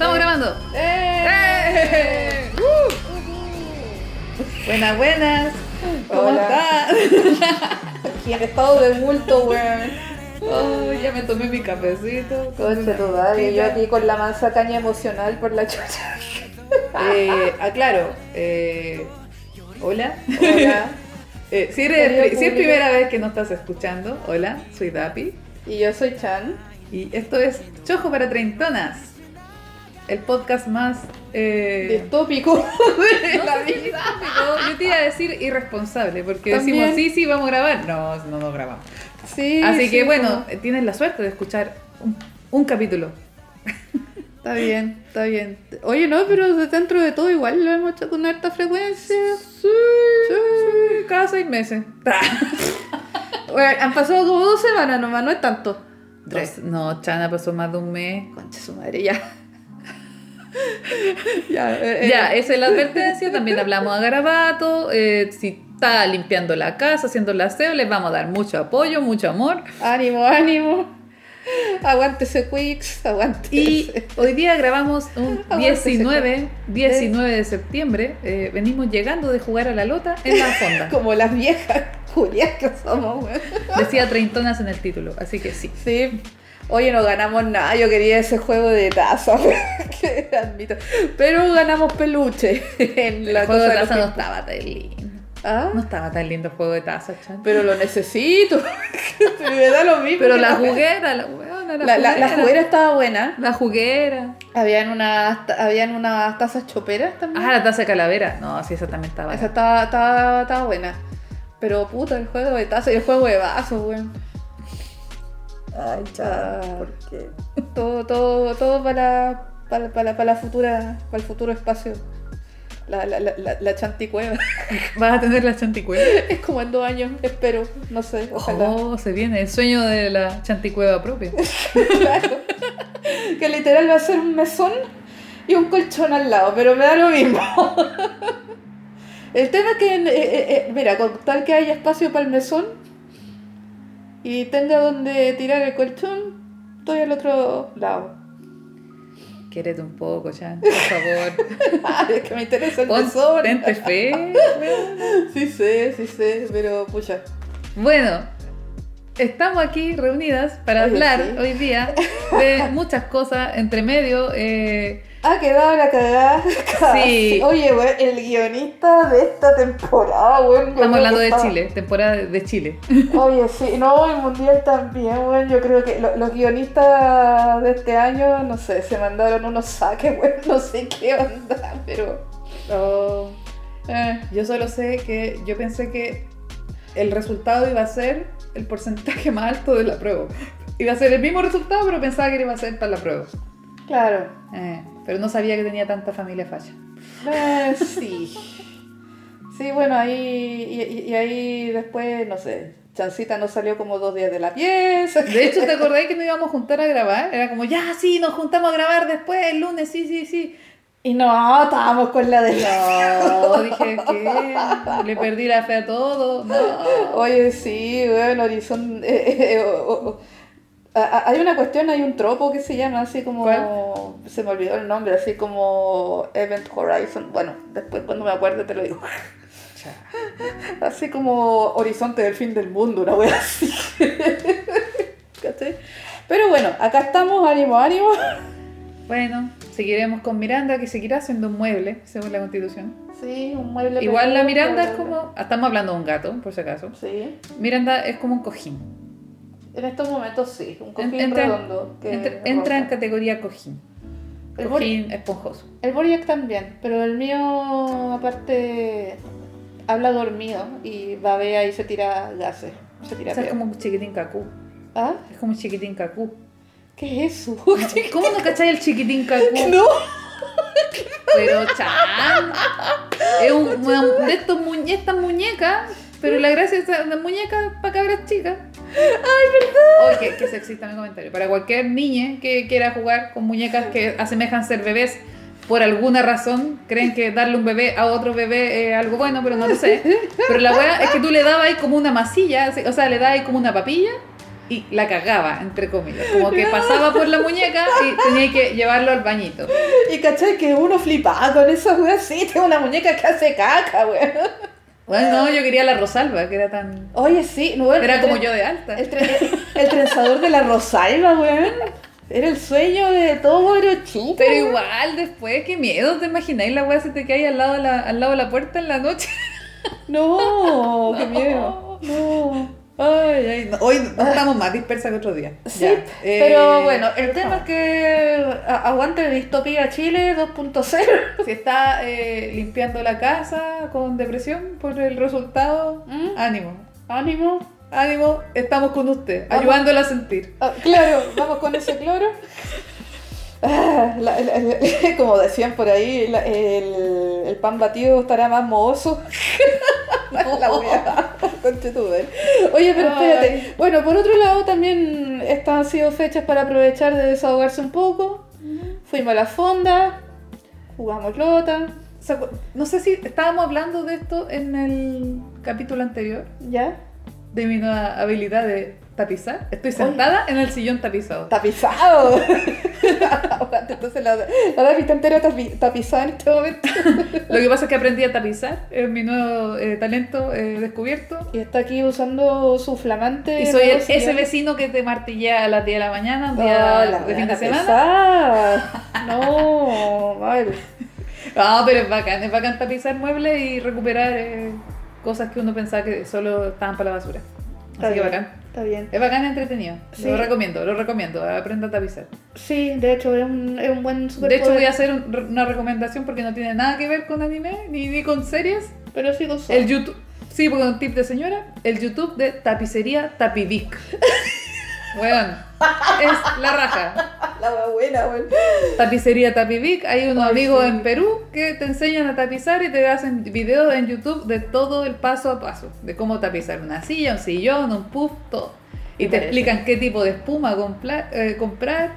Estamos grabando. ¡Eh! ¡Eh! ¡Uh! Buenas, buenas. ¿Cómo Hola. están? Aquí en estado de bulto, weón. Oh, ya me tomé mi cafecito. Coche tu madre, yo aquí con la mansa caña emocional por la chucha. Eh, aclaro. Eh, hola. Hola. Eh, si, eres- Querido si es primera vez que nos estás escuchando, hola, soy Dapi. Y yo soy Chan. Y esto es Chojo para Treintonas. El podcast más. Eh, Distópico de no la vida. Yo te iba a decir irresponsable, porque También. decimos sí, sí, vamos a grabar. No, no nos grabamos. Sí, Así sí, que bueno, tienes la suerte de escuchar un, un capítulo. Está bien, está bien. Oye, no, pero dentro de todo igual lo hemos hecho con alta frecuencia. Sí, cada seis meses. Bueno, han pasado como dos semanas nomás, no es tanto. Dos- no, Chana pasó más de un mes. Concha su madre, ya. Ya, eh, eh, Ya, esa es la advertencia. También hablamos a Garabato. eh, si está limpiando la casa, haciendo el aseo, les vamos a dar mucho apoyo, mucho amor. Ánimo, ánimo. Aguántese, Quicks, aguántese. Y hoy día grabamos un Aguántese, 19, 19 de septiembre. eh, venimos llegando de jugar a la lota en la fonda. Como las viejas Julias que somos, weón. Decía treintonas en el título, así que sí. Sí. Oye, no ganamos nada. Yo quería ese juego de taza, que admito. Pero ganamos peluche en la el juego cosa de taza no estaba tan lindo. ¿Ah? No estaba tan lindo el juego de taza, Chan. Pero lo necesito. Me da lo mismo. Pero la juguera, la, la, La, juguera. estaba buena. La juguera. Habían unas, habían unas tazas choperas también. Ah, la taza de calavera. No, sí, esa también estaba. Esa estaba, estaba, estaba buena. Pero puta, el juego de taza y el juego de vasos, weón. Ay, Ah. ¿por qué? Todo, todo, todo para, para, para, para la futura, para el futuro espacio. La, la, la, la, la chanticueva. Vas a tener la chanticueva. es como en dos años, espero. No sé, ojalá. Oh, se viene el sueño de la chanticueva propia. Claro. Que literal va a ser un mesón y un colchón al lado, pero me da lo mismo. El tema es que, eh, eh, eh, mira, con tal que haya espacio para el mesón y tenga donde tirar el colchón, estoy al otro lado. Quérete un poco, Chan, por favor. Ay, es que me interesa el. Tente fe. Sí sé, sí sé, pero pucha. Bueno, estamos aquí reunidas para Oye, hablar sí. hoy día de muchas cosas entre medio. eh, Ha quedado la cagada. Sí. Oye, weón, el guionista de esta temporada, yo estamos hablando de estaba- Chile, temporada de Chile. Oye, sí, no, el mundial también, weón. Yo creo que lo- los guionistas de este año, no sé, se mandaron unos saques, weón. No sé qué onda, pero. Oh, eh, yo solo sé que yo pensé que el resultado iba a ser el porcentaje más alto de la prueba. Iba a ser el mismo resultado, pero pensaba que iba a ser para la prueba. claro. Eh, pero no sabía que tenía tanta familia falla. Eh, sí. Sí, bueno, ahí. Y, y- ahí después, no sé. Chancita no salió como dos días de la pieza. De hecho, ¿te acordáis que nos íbamos a juntar a grabar? Era como, ya, sí, nos juntamos a grabar después, el lunes, sí, sí, sí. Y no, estábamos con la de No, dije que le perdí la fe a todo. No. Oye, sí, bueno, Horizon. eh, eh, eh, o- o- a- a- hay una cuestión, hay un tropo que se llama así como. ¿Cuál? Se me olvidó el nombre, así como Event Horizon. Bueno, después cuando me acuerde te lo digo. Así como Horizonte del fin del mundo, una wea así. ¿Cachai? Pero bueno, acá estamos, ánimo, ánimo. Bueno, seguiremos con Miranda, que seguirá siendo un mueble, según la constitución. Sí, un mueble. Igual la pequeño, Miranda es como. ah, Estamos hablando de un gato, por si acaso. Sí, Miranda es como un cojín. en estos momentos sí, un cojín entra, redondo. Que entra- entra en categoría cojín. El Cojín esponjoso. El Boriac también, pero el mío aparte habla dormido y babea y se tira gases. Se tira O sea, es como un chiquitín cacú. ¿Ah? Es como un chiquitín cacú. ¿Qué es eso? ¿Cómo no cacháis el chiquitín cacú? no. Pero chan. Es un, una- de estos muñe- estas muñecas. Pero la gracia es una muñeca para cabras chicas. Ay, verdad. Oye, qué sexista mi comentario. Para cualquier niña que quiera jugar con muñecas que asemejan ser bebés, por alguna razón, creen que darle un bebé a otro bebé es algo bueno, pero no lo sé. Pero la wea es que tú le dabas ahí como una masilla, o sea, le dabas ahí como una papilla y la cagaba, entre comillas. Como que pasaba por la muñeca y tenía que llevarlo al bañito. Y cachai que uno flipaba con esa wea así, tengo una muñeca que hace caca, weón. Bueno, no, yo quería la Rosalba, que era tan... Oye, sí, no, el Era como yo de alta. El, tre- el trenzador de la Rosalba, weón. Era el sueño de todo era chico. Pero igual, después, qué miedo, ¿te imagináis la weá se te cae al lado, de la, al lado de la puerta en la noche? No, qué miedo. No. Ay, ay, no. Hoy no estamos más dispersas que otro día. Sí, Ya, eh, pero bueno, el tema es que aguante Distopía Chile 2.0. Si está eh, limpiando la casa con depresión por el resultado, ¿Mm? ánimo. Ánimo. Ánimo, estamos con usted, Vamos. ayudándola a sentir. Ah, claro, vamos con ese cloro. Ah, la- la- la- como decían por ahí, el pan batido estará más mohoso. la wea. Oye, pero espérate. Bueno, por otro lado, también estas han sido fechas para aprovechar de desahogarse un poco. Fuimos a la fonda, jugamos lota, O sea, no sé si estábamos hablando de esto en el capítulo anterior, ¿ya? de mi nueva habilidad de tapizar. Estoy sentada en el sillón tapizado. Tapizado. Entonces la, la está entera tapi- tapizada en este momento. Lo que pasa es que aprendí a tapizar, es mi nuevo eh, talento eh, descubierto. Y está aquí usando su flamante. Y soy el- ese vecino que te martilla a las 10 de la mañana, un Oh, día la de fin de semana. pesada. No, mal. Ah, pero es bacán, es bacán tapizar muebles y recuperar eh, cosas que uno pensaba que solo estaban para la basura. Así que bacán. Está bien. Es bacán y entretenido. Sí. Lo recomiendo, lo recomiendo. Aprenda a tapizar. Sí, de hecho es un, es un buen De superpoder. hecho, voy a hacer un- una recomendación porque no tiene nada que ver con anime ni, ni con series. Pero sí con El YouTube. Sí, porque un tip de señora. El YouTube de tapicería Tapidic. Weón. Es la raja. La buena, weón. Tapicería Tapidic. Hay unos Ay, amigos sí. en Perú que te enseñan a tapizar y te hacen videos en YouTube de todo el paso a paso. De cómo tapizar una silla, un sillón, un puff, todo. Y te parece. explican qué tipo de espuma eh, comprar.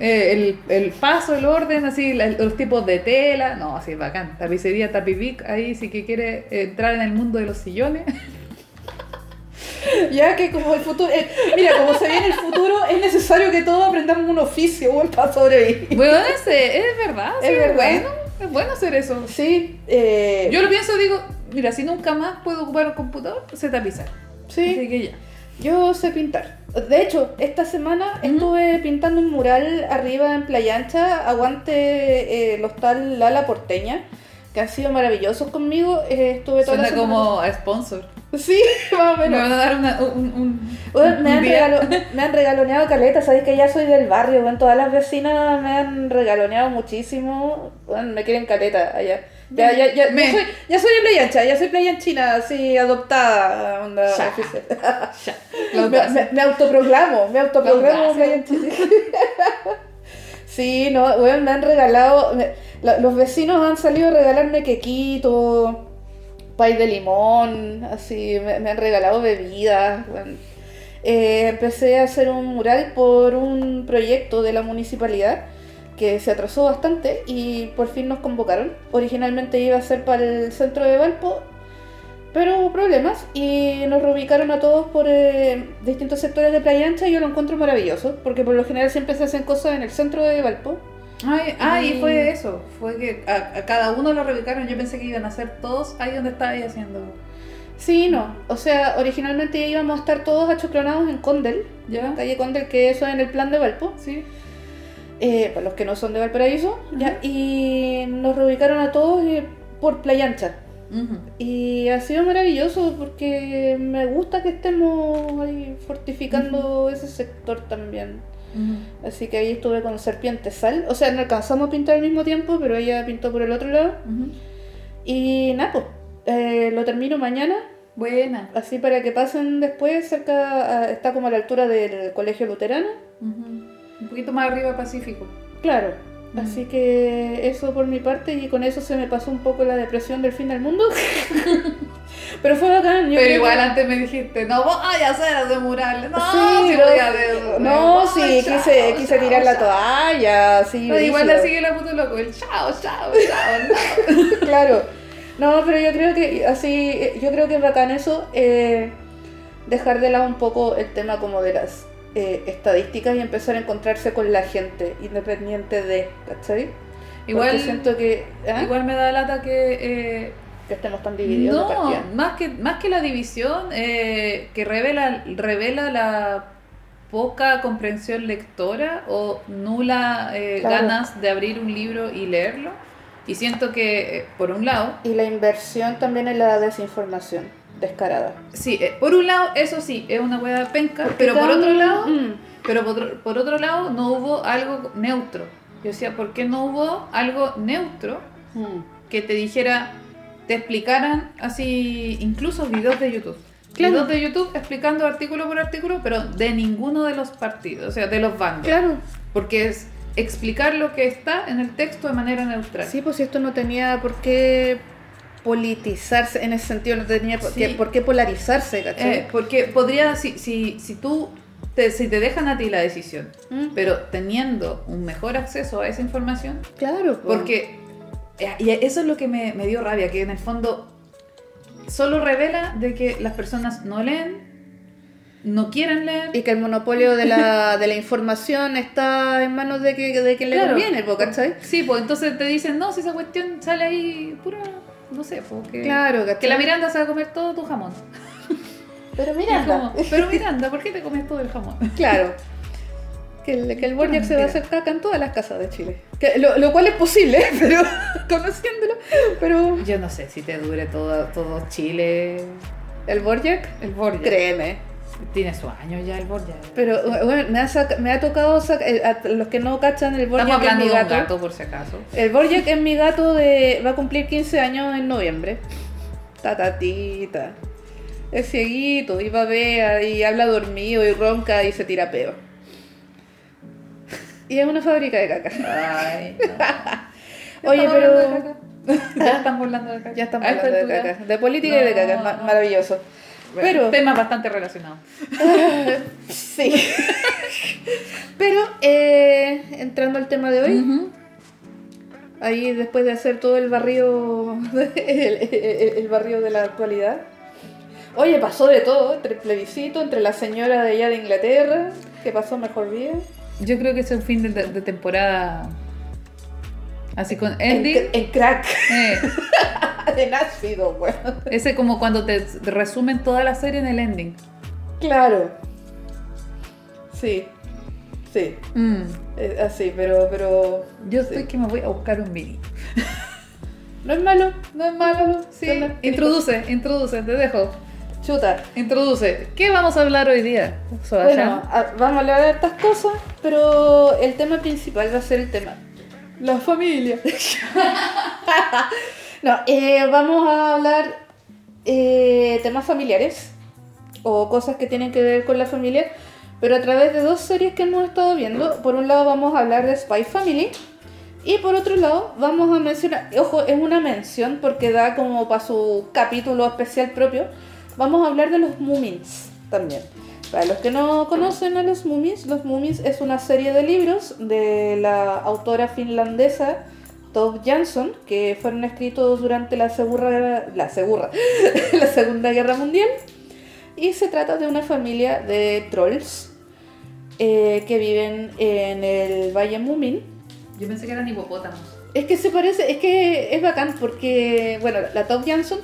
eh, el, el paso, el orden, así, la- los tipos de tela. No, así es bacán. Tapicería Tapidic. Ahí sí que quiere entrar en el mundo de los sillones. Ya que como el futuro. eh, mira, como se viene el futuro, es necesario que todos aprendamos un oficio, weón, para sobrevivir. Bueno, ese, es verdad. sí, Es Es, verdad. bueno. Es bueno hacer eso. Sí, eh, Yo lo pienso, digo, mira, si nunca más puedo ocupar un computador, sé tapizar. sí. Así que ya. Yo sé pintar. De hecho, esta semana estuve pintando un mural arriba en Playa Ancha, aguante eh, el hostal Lala Porteña, que han sido maravillosos conmigo. Eh, estuve toda Suena la semana- como a sponsor. Sí, más o Me menos. van a dar una, un, un- Bueno, un me, han día. regalo- me han regaloneado caleta, sabéis que ya soy del barrio, bueno, todas las vecinas me han regaloneado muchísimo, bueno, me quieren caleta allá. Ya, ya, ya, Me- ya soy, ya soy de Playa Ancha, ya soy Playa China, así adoptada, onda Ya. oficial. Ya. Lo Me, me- me autoproclamo, me autoproclamo Lo Playa China. Sí, no, bueno, me han regalado, me- la- los vecinos han salido a regalarme quequito, pay de limón, así, me, han regalado bebidas. bueno. Eh, empecé a hacer un mural por un proyecto de la municipalidad que se atrasó bastante y por fin nos convocaron. Originalmente iba a ser para el centro de Valpo, pero hubo problemas y nos reubicaron a todos por eh, distintos sectores de Playa Ancha y yo lo encuentro maravilloso, porque por lo general siempre se hacen cosas en el centro de Valpo. Ay, ah, y fue eso. Fue que a, a cada uno lo reubicaron. Yo pensé que iban a hacer todos ahí donde estaba ahí haciendo. Sí, no. O sea, originalmente íbamos a estar todos achoclonados en Condel, ¿Ya? calle Condel, que eso es en el plan de Valpo, Sí. eh, para los que no son de Valparaíso, ya, y nos reubicaron a todos eh, por Playa Ancha. Y ha sido maravilloso porque me gusta que estemos ahí fortificando ese sector también. Así que ahí estuve con Serpiente Sal. O sea, no alcanzamos a pintar al mismo tiempo, pero ella pintó por el otro lado. Y nada, pues, eh, lo termino mañana. Buena. Así para que pasen después, cerca, a- está como a la altura del colegio luterano. Un poquito más arriba Pacífico. Claro. Así que eso por mi parte y con eso se me pasó un poco la depresión del fin del mundo. Pero fue bacán. yo Pero igual que- antes me dijiste, no voy a hacer de murales. No, Sí, sí no, voy a hacer- no, sí, chao, quise, quise chao, tirar la chao. toalla, sí. Pero igual le sigue la puta loco, el chao, chao, chao, no. claro. No, pero yo creo que así, yo creo que es bacán eso. eh, dejar de lado un poco el tema como de las eh, estadísticas y empezar a encontrarse con la gente, independiente de, ¿cachai? Igual, Porque siento que, ¿ah? igual me da lata que... eh, que estemos tan divididos no, más que, más que la división, eh, que revela, revela la poca comprensión lectora o nula eh, Claro. ganas de abrir un libro y leerlo. Y siento que, eh, por un lado, Y la inversión también en la desinformación, descarada. sí, eh, por un lado, eso sí, es una hueá penca, Porque pero por otro lado, Mm. pero por otro, por otro lado, no hubo algo neutro. Yo decía, ¿por qué no hubo algo neutro Mm. que te dijera, te explicaran así, incluso videos de YouTube. Claro. Videos de YouTube explicando artículo por artículo, pero de ninguno de los partidos, o sea, de los bandos. Claro. Porque es explicar lo que está en el texto de manera neutral. Sí, pues si esto no tenía por qué politizarse en ese sentido, no tenía por, Sí. qué, por qué polarizarse, ¿cachai? Eh, porque podría, si, si, si tú, te, si te dejan a ti la decisión, Mm. pero teniendo un mejor acceso a esa información, Claro, pues. porque eh, y eso es lo que me, me dio rabia, que en el fondo solo revela de que las personas no leen, no quieren leer. Y que el monopolio de la, de la información está en manos de, que, de quien le Claro. conviene, po, ¿cachai? Sí, pues entonces te dicen, no, si esa cuestión sale ahí pura, no sé, porque Claro, ¿cachai? que la Miranda se va a comer todo tu jamón. Pero como, Pero Miranda, ¿por qué te comes todo el jamón? Claro. Que el, que el Borjak se va a hacer caca en todas las casas de Chile. Que, lo, lo cual es posible, pero conociéndolo. Pero Yo no sé si te dure todo, todo Chile el Borjak, el Borja. créeme. Tiene su año ya el Borja. Pero bueno, me ha, saca- me ha tocado saca- eh, a los que no cachan el Estamos Borjak es hablando mi de un gato. gato por si acaso. El Borjak es mi gato de. va a cumplir 15 años en noviembre. Tatatita. Es cieguito y babea y habla dormido y ronca y se tira peo. Y es una fábrica de caca. Ay, no. Oye, pero- hablando de. Ya están burlando de caca. Ya esta hablando de caca. De política y de caca. No. Maravilloso. Pero- Temas bastante relacionados. Sí. Pero, eh, entrando al tema de hoy, ahí después de hacer todo el barrio, el, el- el barrio de la actualidad. Oye, pasó de todo, entre el plebiscito, entre la señora de allá de Inglaterra, que pasó mejor vida. Yo creo que es un fin de, de temporada así con En, ending. en crack, Eh, en ácido, bueno. ese como cuando te resumen toda la serie en el ending. Claro. Sí, sí, Mm. es así, pero, pero Yo estoy que me voy a buscar un mini. no es malo. No es malo, sí. Introduce, introduce, te dejo. Chuta. Introduce. ¿Qué vamos a hablar hoy día? Bueno, a- vamos a hablar de estas cosas, pero el tema principal va a ser el tema. La familia. no, eh, vamos a hablar eh, temas familiares o cosas que tienen que ver con la familia, pero a través de dos series que hemos estado viendo. Por un lado vamos a hablar de Spy Family y por otro lado vamos a mencionar, ojo, es una mención porque da como para su capítulo especial propio, vamos a hablar de los Moomins también. Para los que no conocen a los Moomins, los Moomins es una serie de libros de la autora finlandesa Tove Jansson que fueron escritos durante la segura, la segura, la Segunda Guerra Mundial y se trata de una familia de trolls eh, que viven en el Valle Moomin. Yo pensé que eran hipopótamos. Es que se parece, es que es bacán porque, bueno, la Tove Jansson,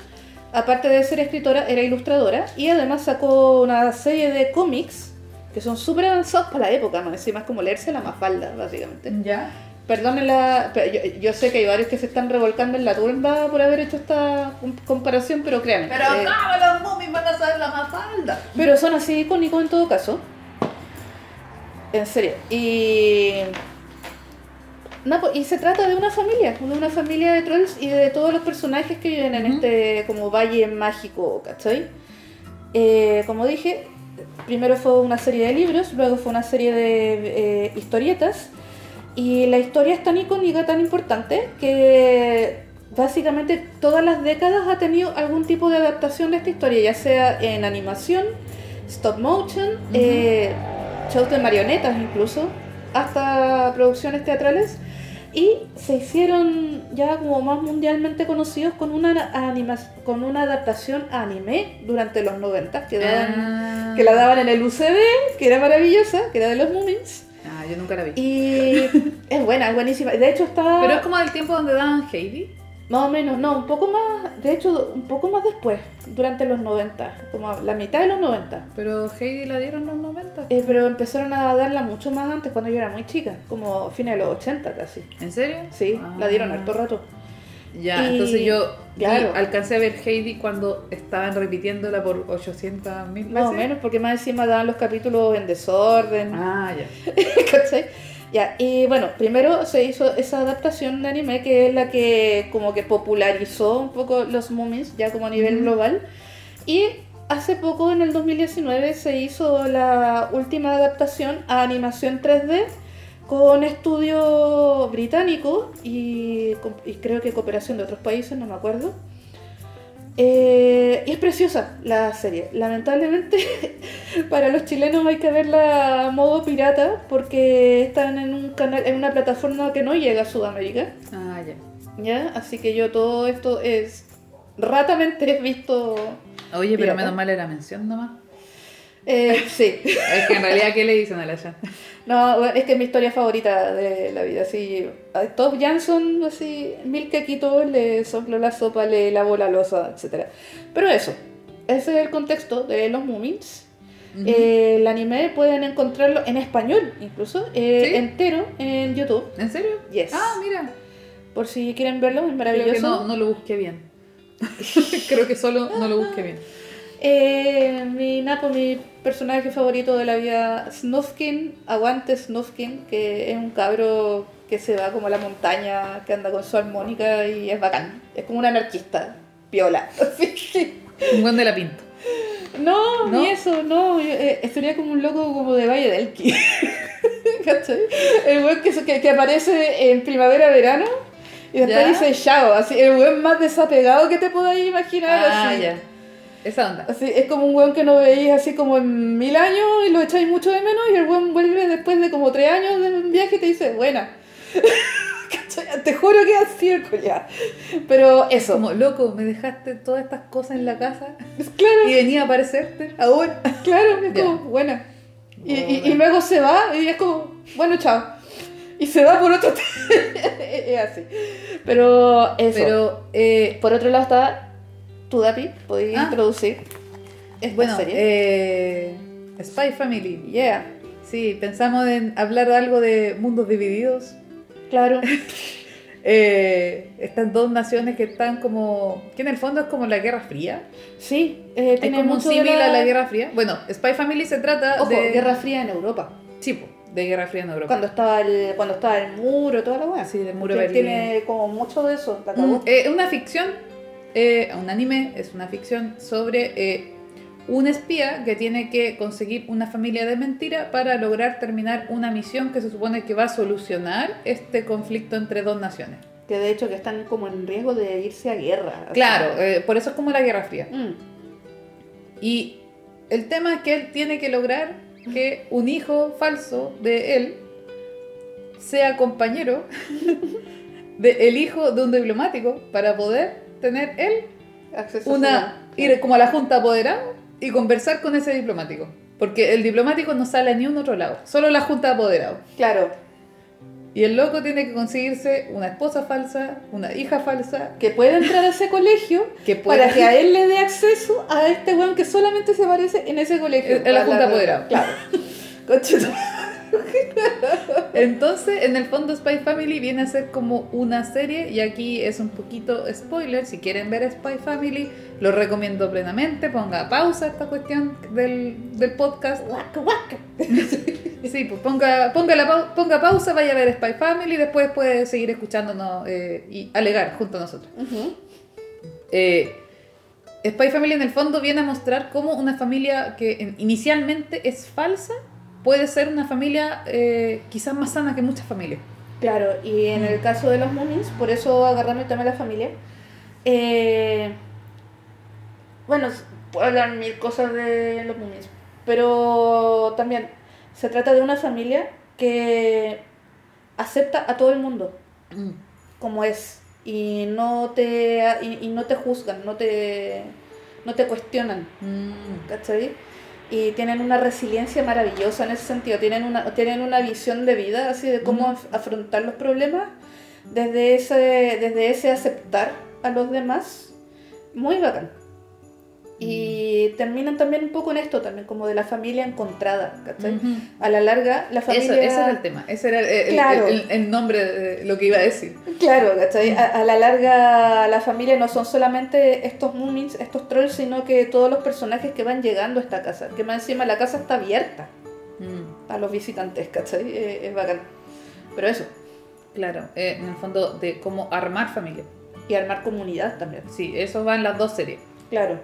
aparte de ser escritora, era ilustradora y además sacó una serie de cómics que son súper avanzados para la época, más encima es como leerse la mafalda, básicamente. ¿Ya? Perdonen la... Yo, yo sé que hay varios que se están revolcando en la tumba por haber hecho esta com- comparación, pero créanme. Pero eh, ¿cómo los mummies van a saber la mafalda? pero son así icónicos en todo caso. En serio. Y. No, pues, y se trata de una familia, de una familia de trolls y de todos los personajes que viven en este como valle mágico, ¿cachai? Eh, como dije, primero fue una serie de libros, luego fue una serie de eh, historietas. Y la historia es tan icónica, tan importante, que básicamente todas las décadas ha tenido algún tipo de adaptación de esta historia, ya sea en animación, stop motion, eh, shows de marionetas incluso, hasta producciones teatrales. Y se hicieron ya como más mundialmente conocidos con una, anima con una adaptación anime durante los 90 que daban que la daban en el UCB, que era maravillosa, que era de los Moomins. Ah, yo nunca la vi. Y es buena, es buenísima. De hecho está... Pero es como del tiempo donde daban Heidi. Más o menos, no, un poco más, de hecho, un poco más después, durante los 90, como la mitad de los 90. Pero Heidi la dieron en los 90. Eh, pero empezaron a darla mucho más antes, cuando yo era muy chica, como fines de los 80 casi. ¿En serio? Sí, Ah. la dieron harto rato. Ya, Y- entonces yo claro. alcancé a ver Heidi cuando estaban repitiéndola por 800 mil veces. Más o menos, porque más encima daban los capítulos en desorden. Ah, ya. ¿Cachai? Ya, y bueno, primero se hizo esa adaptación de anime que es la que como que popularizó un poco los Moomins, ya como a nivel Ujú. global. Y hace poco, en el 2019, se hizo la última adaptación a animación 3D con estudio británico y, y creo que cooperación de otros países, no me acuerdo. Eh, y es preciosa la serie. Lamentablemente para los chilenos hay que verla a modo pirata porque están en un canal, en una plataforma que no llega a Sudamérica. Ah, ya. ¿ya? Así que yo todo esto es ratamente visto. Oye, pero menos mal era mención nomás. Eh, sí. Es que en realidad, ¿qué le dicen a la Jan? No, bueno, es que es mi historia favorita de la vida. Así, a Top Jansson, así, mil quequitos, le sopló la sopa, le lavó la losa, etc. Pero eso, ese es el contexto de los Moomins. Eh, el anime pueden encontrarlo en español, incluso, eh, ¿Sí? entero en YouTube. ¿En serio? Yes. Ah, mira. Por si quieren verlo, es Creo maravilloso. que no, no lo busqué bien. Creo que solo no lo busqué bien. Eh, mi Napo, mi personaje favorito de la vida, Snufkin, aguante Snufkin, que es un cabro que se va como a la montaña, que anda con su armónica y es bacán. Es como un anarquista, piola. Un buen de la pinto. No, ¿No? ni eso, no. yo, eh, estaría como un loco como de Valle del Elqui. ¿Cachai? El weón que, que, que aparece en primavera-verano y después ¿Ya? dice chao. Así, el weón más desapegado que te podáis imaginar. Ah, así. ya. Esa onda. Así, es como un weón que no veis así como en mil años y lo echáis mucho de menos y el weón vuelve después de como tres años de un viaje y te dice, buena. Te juro que es así el culiao. Pero eso, Como, loco, me dejaste todas estas cosas en la casa claro, y venía a aparecerte ahora. claro, es Ya. como, buena. Y, y- y luego se va y es como, bueno, chao. Y se va por otro Es así. Pero eso. Pero, eh, por otro lado está Tudapi, podéis Ah. introducir esta bueno, serie. eh, Spy Family. yeah, Sí, pensamos en hablar algo de mundos divididos. claro. Eh, estas dos naciones que están como. que en el fondo es como la Guerra Fría. Sí, eh, Es tiene como un mucho de símil la- a la Guerra Fría. Bueno, Spy Family se trata Ojo, de. Guerra Fría en Europa. Sí, de Guerra Fría en Europa. Cuando estaba el, cuando estaba el muro, toda la weá. Sí, del muro Berlín. Tiene como mucho de eso, la Mm, eh, una ficción, eh, un anime, es una ficción sobre eh, un espía que tiene que conseguir una familia de mentira para lograr terminar una misión que se supone que va a solucionar este conflicto entre dos naciones. Que de hecho que están como en riesgo de irse a guerra. Claro, eh, por eso es como la Guerra Fría. Mm, Y el tema es que él tiene que lograr que un hijo falso de él sea compañero del hijo de un diplomático para poder tener él acceso una ir como a la junta apoderada y conversar con ese diplomático. Porque el diplomático no sale a ni un otro lado, solo la junta de apoderados. Claro, Y el loco tiene que conseguirse una esposa falsa, una hija falsa, que puede entrar a ese colegio que pueda... para que a él le dé acceso a este weón que solamente se aparece en ese colegio. En- la junta apoderada. Claro. Entonces, en el fondo, Spy Family viene a ser como una serie y aquí es un poquito spoiler. Si quieren ver Spy Family, lo recomiendo plenamente. Ponga pausa esta cuestión del, del podcast. Guaca, guaca. Sí, pues ponga, ponga, la ponga pausa, vaya a ver Spy Family, después puede seguir escuchándonos eh, y alegar junto a nosotros. Eh, Spy Family en el fondo viene a mostrar cómo una familia que en- inicialmente es falsa puede ser una familia eh, quizás más sana que muchas familias. Claro, y en el caso de los Moomins, por eso agarrarme el tema de la familia. eh, bueno, puedo hablar mil cosas de los Moomins, pero también se trata de una familia que acepta a todo el mundo como es y no te y, y no te juzgan, no te no te cuestionan, Mm. ¿cachai? Y tienen una resiliencia maravillosa en ese sentido. Tienen una, tienen una visión de vida, así de cómo af- afrontar los problemas desde ese, desde ese aceptar a los demás. Muy bacán. Y terminan también un poco en esto también, como de la familia encontrada, ¿cachai? Ujú. A la larga, la Eso, familia... ese era el tema, ese era el, el- Claro. el- el nombre de lo que iba a decir. Claro, ¿cachai? A, a la larga la familia no son solamente estos Moomins, estos trolls, sino que todos los personajes que van llegando a esta casa. Que más encima la casa está abierta Mm, a los visitantes, ¿cachai? Eh, es bacán. Pero eso, claro, eh, en el fondo de cómo armar familia. y armar comunidad también. Sí, eso va en las dos series. Claro.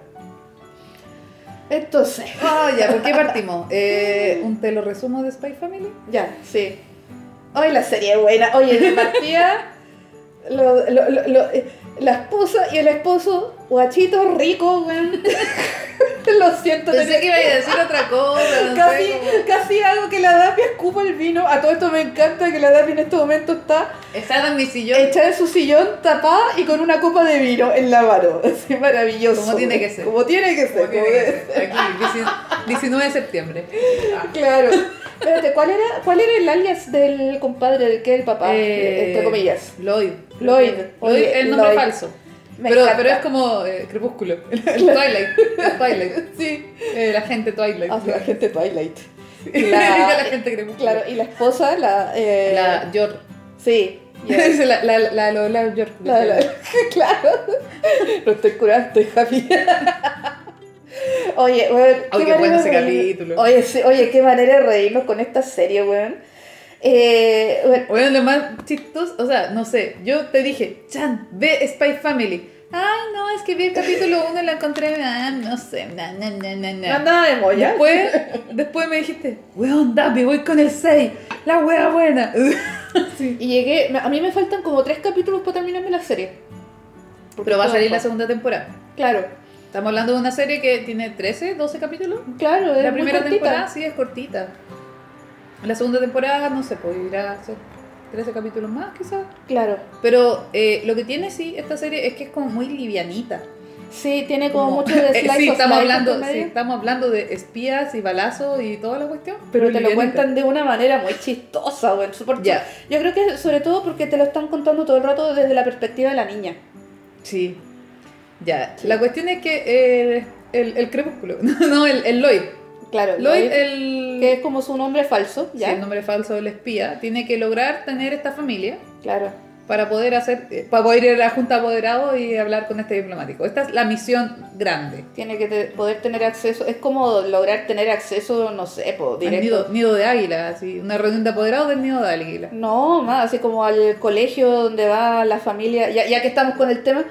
Entonces, ya, ¿por qué partimos? Eh, ¿Un te lo resumo de Spy Family? ya, sí. Hoy la serie es buena. Oye, de partida, lo- lo- lo- lo- eh, la esposa y el esposo, guachitos ricos, weón. Lo siento, Pensé que iba a decir otra cosa. no sé, Casi, como- casi hago que la Daphne escupa el vino. A todo esto me encanta que la Daphne en este momento está Estaba en mi sillón. echada en su sillón, tapada y con una copa de vino en la mano. Así maravilloso. Como tiene que ser. Como tiene que ser. Como tiene como que debe ser. Aquí, 19 de septiembre. Claro. Espérate, ¿cuál era, ¿cuál era el alias del compadre del que el papá? Eh, entre comillas. Lloyd. Lloyd. Lloyd es el nombre Lloyd. falso. Me Pero, encanta. pero es como eh, Crepúsculo. Twilight. Twilight. Sí. Eh, la gente Twilight. Ah, la gente Twilight. La- la, gente Crepúsculo. Claro, y la esposa, la. eh, La York. Sí. ya. Es la, la, la, la, la York. La- la- claro. No estoy curada, estoy happy. Oye, weón. Qué bueno ese capítulo. Oye, sí, oye, qué manera de reírnos con esta serie, weón. Eh, bueno, Bueno, lo más chistoso, o sea, no sé, yo te dije, Chan, ve Spy Family. Ay, no, es que vi el capítulo 1 y la encontré, ah, no sé, na, na, na, na, na. andaba de molla. Después, después me dijiste, weón, Davi, voy con el 6, la wea buena. Sí. Y llegué, a mí me faltan como tres capítulos para terminarme la serie. Porque Pero va a salir la segunda temporada. Claro, Estamos hablando de una serie que tiene 13, 12 capítulos. claro, es La muy primera cortita. temporada sí es cortita. La segunda temporada, no sé, pues irá a ser 13 capítulos más quizás. Claro. Pero eh, lo que tiene sí esta serie es que es como muy livianita. Sí, tiene como, Como- mucho de Eh, slice sí, of estamos hablando, sí, estamos hablando de espías y balazos y toda la cuestión. Pero te lo cuentan de una manera muy chistosa, güey. Ya. Yo creo que sobre todo porque te lo están contando todo el rato desde la perspectiva de la niña. Sí. Ya. Sí. La cuestión es que eh, el, el crepúsculo, no, el, el Lloyd. Claro, Lloyd, Lloyd, el, que es como su nombre falso, sí, ¿ya? el nombre falso del espía, tiene que lograr tener esta familia Claro. para poder hacer, eh, para poder ir a la junta de apoderados y hablar con este diplomático. Esta es la misión grande. Tiene que te- poder tener acceso, es como lograr tener acceso, no sé, po, Al directo. nido, nido de águila, así, una reunión de apoderados del nido de águila. No, más, así como al colegio donde va la familia, ya, ya que estamos con el tema,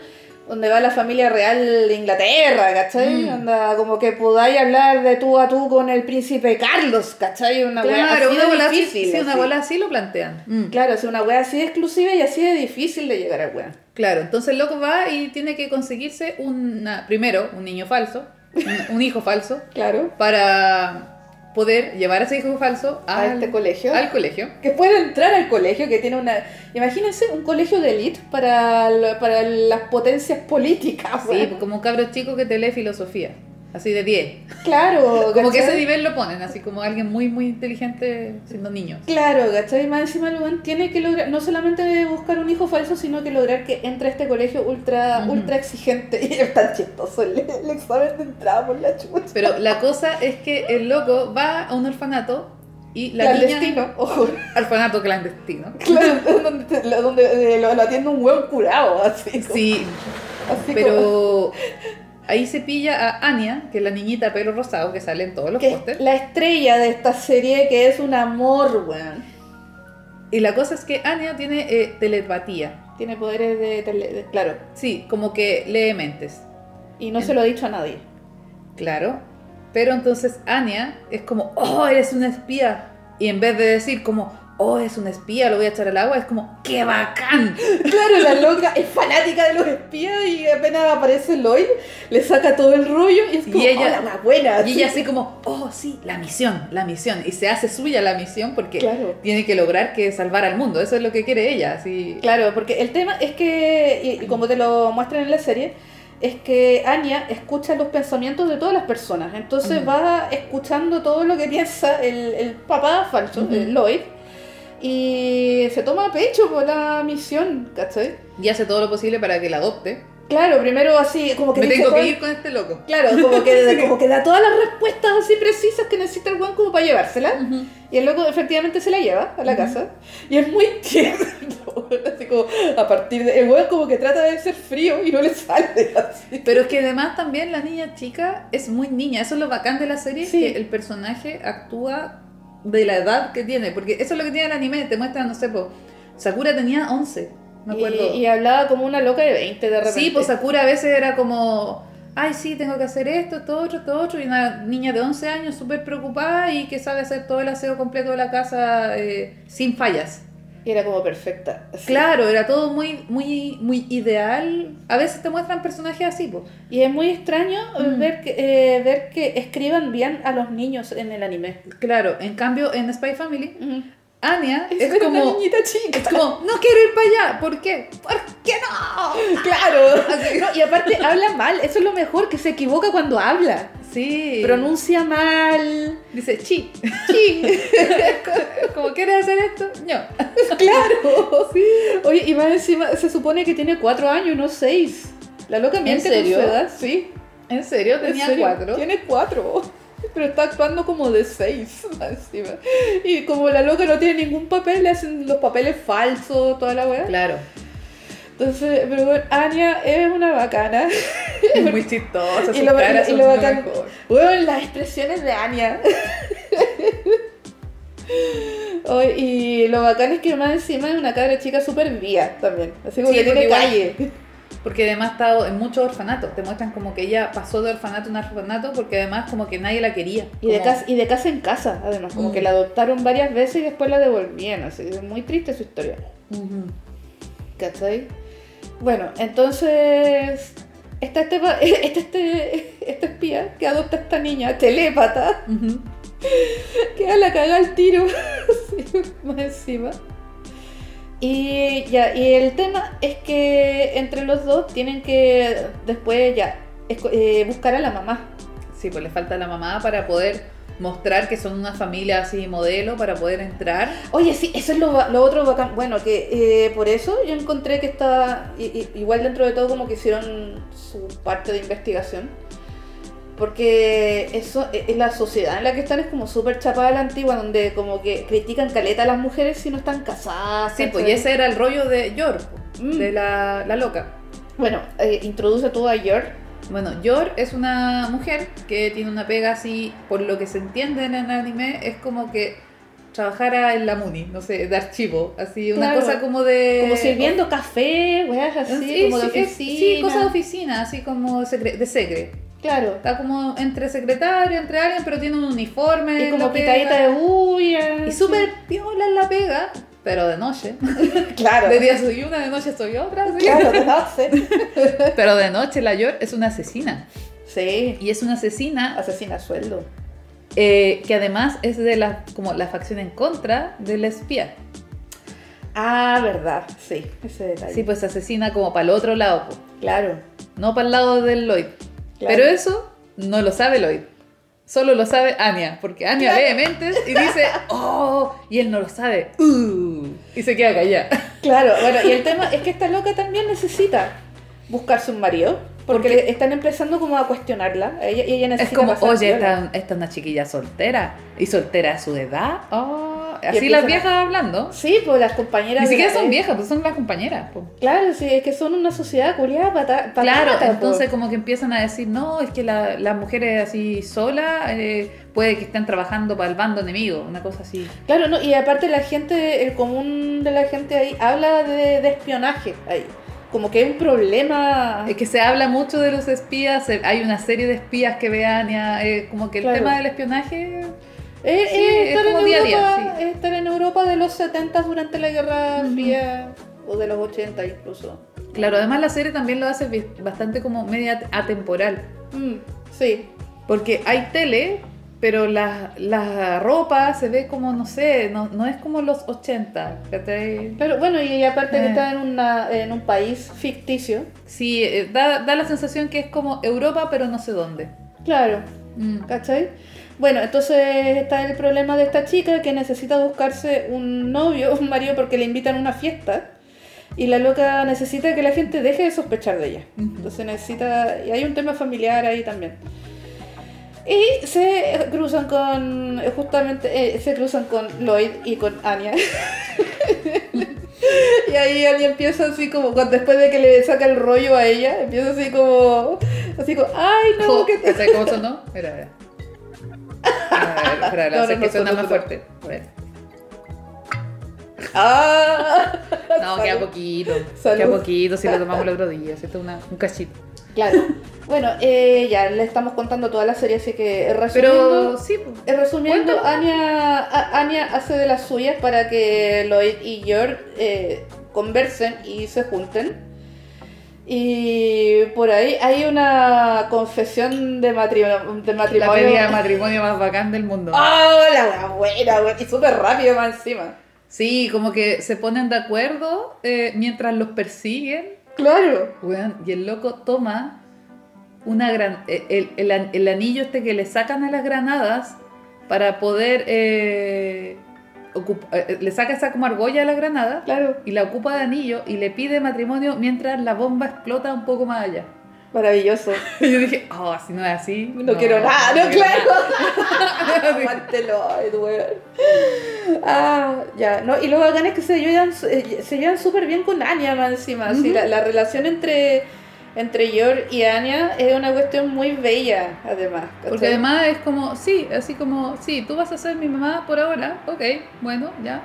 donde va la familia real de Inglaterra, ¿cachai? Mm. Onda, como que podáis hablar de tú a tú con el príncipe Carlos, ¿cachai? Una wea Claro, así una de así, sí, una bola así lo plantean. Mm. Claro, es una wea así de exclusiva y así de difícil de llegar al wea. Claro, entonces el loco va y tiene que conseguirse una, primero un niño falso, un, un hijo falso, Claro. para poder llevar a ese hijo falso A al, este colegio. al colegio. Que puede entrar al colegio, que tiene una... Imagínense un colegio de élite para, para las potencias políticas. Sí, pues como un cabro chico que te lee filosofía, así de 10. Claro, Como que ese nivel lo ponen, así como alguien muy, muy inteligente siendo niño. Claro, ¿cachai? Más encima weón tiene que lograr, no solamente buscar un hijo falso, sino que lograr que entre a este colegio ultra, ultra exigente. Y es tan chistoso el, el examen de entrada por la chucha. Pero la cosa es que el loco va a un orfanato y la niña... Clandestino, ojo. Orfanato clandestino. Claro, donde, donde eh, lo, lo atiende un hueón curado, así. como- Sí, así como- pero ahí se pilla a Anya, que es la niñita de pelo rosado que sale en todos los pósters. la estrella de esta serie que es un amor, weón. Y la cosa es que Anya tiene eh, telepatía. Tiene poderes de, tele- de- Claro. Sí, como que lee mentes. Y no se lo ha dicho a nadie. Claro. Pero entonces Anya es como, oh, eres una espía. Y en vez de decir como, oh, es una espía, lo voy a echar al agua, es como, ¡qué bacán! Claro, la loca es fanática de los espías y apenas aparece Lloyd, le saca todo el rollo y es Y como, ella- "Hola, una buena. Y ella así como, oh, sí, la misión, la misión. Y se hace suya la misión porque Claro. tiene que lograr que salvar al mundo. Eso es lo que quiere ella. Así. Claro, porque el tema es que, y, y como te lo muestran en la serie, es que Anya escucha los pensamientos de todas las personas. Entonces va escuchando todo lo que piensa el, el papá falso, el Lloyd. Y se toma a pecho por la misión, ¿cachai? Y hace todo lo posible para que la adopte. Claro, primero así, como que Me tengo que ir con este loco. Claro, como que, como que da todas las respuestas así precisas que necesita el weón como para llevársela. Y el loco efectivamente se la lleva a la casa. Y es muy tierno. Así como a partir de. El weón como que trata de ser frío y no le sale así. Pero es que además también la niña chica es muy niña. Eso es lo bacán de la serie, Sí. que el personaje actúa de la edad que tiene. Porque eso es lo que tiene el anime. Te muestra, no sé, po, Sakura tenía 11, me acuerdo. Y, y hablaba como una loca de 20 de repente. Sí, pues Sakura a veces era como, ay, sí, tengo que hacer esto, esto otro, esto otro, y una niña de 11 años súper preocupada y que sabe hacer todo el aseo completo de la casa eh, sin fallas. Y era como perfecta. así. Claro, era todo muy, muy, muy ideal. A veces te muestran personajes así. Y es muy extraño eh, Mm. ver, que, eh, ver que escriban bien a los niños en el anime. Claro, en cambio en Spy Family, Anya es, Era una como... niñita chica. Es como, no quiero ir para allá. ¿Por qué? ¿Por qué no? Claro. No, y aparte habla mal. Eso es lo mejor, que se equivoca cuando habla. Sí. Pronuncia mal. Dice, chi. Sí. como, ¿quieres hacer esto? No. claro. Oye, y más encima se supone que tiene cuatro años, no seis. La loca miente con serio? su edad, sí. ¿En serio? ¿En Tenía serio? cuatro. Tiene cuatro. Pero está actuando como de seis más encima. Y como la loca no tiene ningún papel, le hacen los papeles falsos, toda la weá. Claro. Entonces, pero bueno, Anya es una bacana. Es muy chistosa. Y lo, y son lo bacán. Bueno, las expresiones de Anya. Oh, y lo bacán es que más encima es una cabra chica súper vía también. Así como Sí, que tiene igual- calle. Porque además ha estado en muchos orfanatos. Te muestran como que ella pasó de orfanato a un orfanato porque además como que nadie la quería. Y de, casa, y de casa en casa, además. Como Mm. que la adoptaron varias veces y después la devolvían. Así es muy triste su historia. ¿Cachai? Bueno, entonces. Está este, este, este, este espía que adopta a esta niña telépata. Ujú. Queda la caga al tiro. más encima. Y ya, y el tema es que entre los dos tienen que después ya eh, buscar a la mamá. Sí, pues le falta la mamá para poder mostrar que son una familia así modelo para poder entrar. Oye, sí, eso es lo, lo otro bacán. Bueno, que eh, por eso yo encontré que está igual dentro de todo como que hicieron su parte de investigación. Porque eso, eh, la sociedad en la que están es como súper chapada a la antigua, donde como que critican caleta a las mujeres si no están casadas. Sí, pues y ese era el rollo de Yor, Mm. de la, la loca. Bueno, eh, introduce todo a Yor. Bueno, Yor es una mujer que tiene una pega así, por lo que se entiende en el anime, es como que trabajara en la MUNI, no sé, de archivo, así, una Claro. cosa como de... Como sirviendo café, weas así, Sí, como de sí, es- oficina. sí, cosa de oficina, así como secre- de secre. Claro. Está como entre secretario, entre alguien, pero tiene un uniforme. Y como pitadita de bulla. Y súper piola en la pega, pero de noche. Claro. De día soy una, de noche soy otra. ¿sí? Claro, no sé. Pero de noche la Yor es una asesina. Sí. Y es una asesina Asesina a sueldo. eh, que además es de la, como la facción en contra del espía. Ah, verdad. Sí, ese detalle. Sí, pues asesina como para el otro lado, po, Claro. no para el lado del Lloyd. Claro. Pero eso no lo sabe Lloyd. Solo lo sabe Anya, porque Anya lee mentes y dice, oh, y él no lo sabe. Uh, y se queda callada. Claro, bueno, y el tema es que esta loca también necesita buscarse un marido. Porque le están empezando como a cuestionarla. Ella, y ella Es necesita como, pasar oye, esta, esta es una chiquilla soltera. Y soltera a su edad. Oh, así las a- viejas hablando. Sí, pues las compañeras. Ni siquiera son viejas, pues son las compañeras. po. Claro, sí, es que son una sociedad culiada pata, Claro, patata, po. entonces como que empiezan a decir, no, es que la- las mujeres así solas eh, puede que estén trabajando para el bando enemigo, una cosa así. Claro, no, y aparte la gente, el común de la gente ahí habla de, de espionaje ahí. Como que hay un problema. Es que se habla mucho de los espías, hay una serie de espías que ve Anya, eh, como que el Claro. tema del espionaje... Eh, Sí, eh, es estar, como en día a día, Europa, sí. es estar en Europa de los 70 durante la Guerra. Fría o de los 80 incluso. Claro, además la serie también lo hace bastante como media atemporal. Mm, sí, Porque hay tele, pero la, la ropa se ve como, no sé, no, no es como los 80. ¿cachai? Pero bueno, y aparte que Eh. está en, una, en un país ficticio. Sí, eh, da, da la sensación que es como Europa, pero no sé dónde. Claro, Mm. ¿cachai? Bueno, entonces está el problema de esta chica que necesita buscarse un novio, un marido, porque le invitan a una fiesta. Y la loca necesita que la gente deje de sospechar de ella. Entonces necesita. Y hay un tema familiar ahí también. Y se cruzan con. Justamente. eh, se cruzan con Lloyd y con Anya. y ahí Anya empieza así como. después de que le saca el rollo a ella, empieza así como. Así como. ¡Ay, no! Jo, que te-". ¿Cachai cómo sonó? Mira, mira. A ver, espera, No, no, no, no que suena más fuerte. A ver. ¡Ah! No, queda poquito. Salud. Queda poquito si lo tomamos el otro día. Es una, un cachito. Claro. Bueno, eh, ya le estamos contando toda la serie, así que eh, resumiendo. Pero sí, pues. eh, resumiendo. Anya, Anya hace de las suyas para que Lloyd y George eh, conversen y se junten. Y por ahí hay una confesión de matrimonio. De la matrimonio. pedida de matrimonio más bacán del mundo. ¡Ah, la buena, wea! Y súper rápido más encima. Sí, como que se ponen de acuerdo eh, mientras los persiguen. Claro. Y el loco toma una gran, eh, el, el an- el anillo este que le sacan a las granadas para poder eh, ocup- eh, le saca esa como argolla a la granada Claro. y la ocupa de anillo y le pide matrimonio mientras la bomba explota un poco más allá. Maravilloso. Y yo dije, oh, si no es así. No, quiero nada, no, claro. nada". Aguante Lloyd, weón. Ah, ya, no, y lo bacán es que se llevan, eh, se llevan súper bien con Anya más encima. Ujú. la, la relación entre, entre George y Anya es una cuestión muy bella, además. Porque además es como, sí, así como, sí, tú vas a ser mi mamá por ahora, ok, bueno, ya.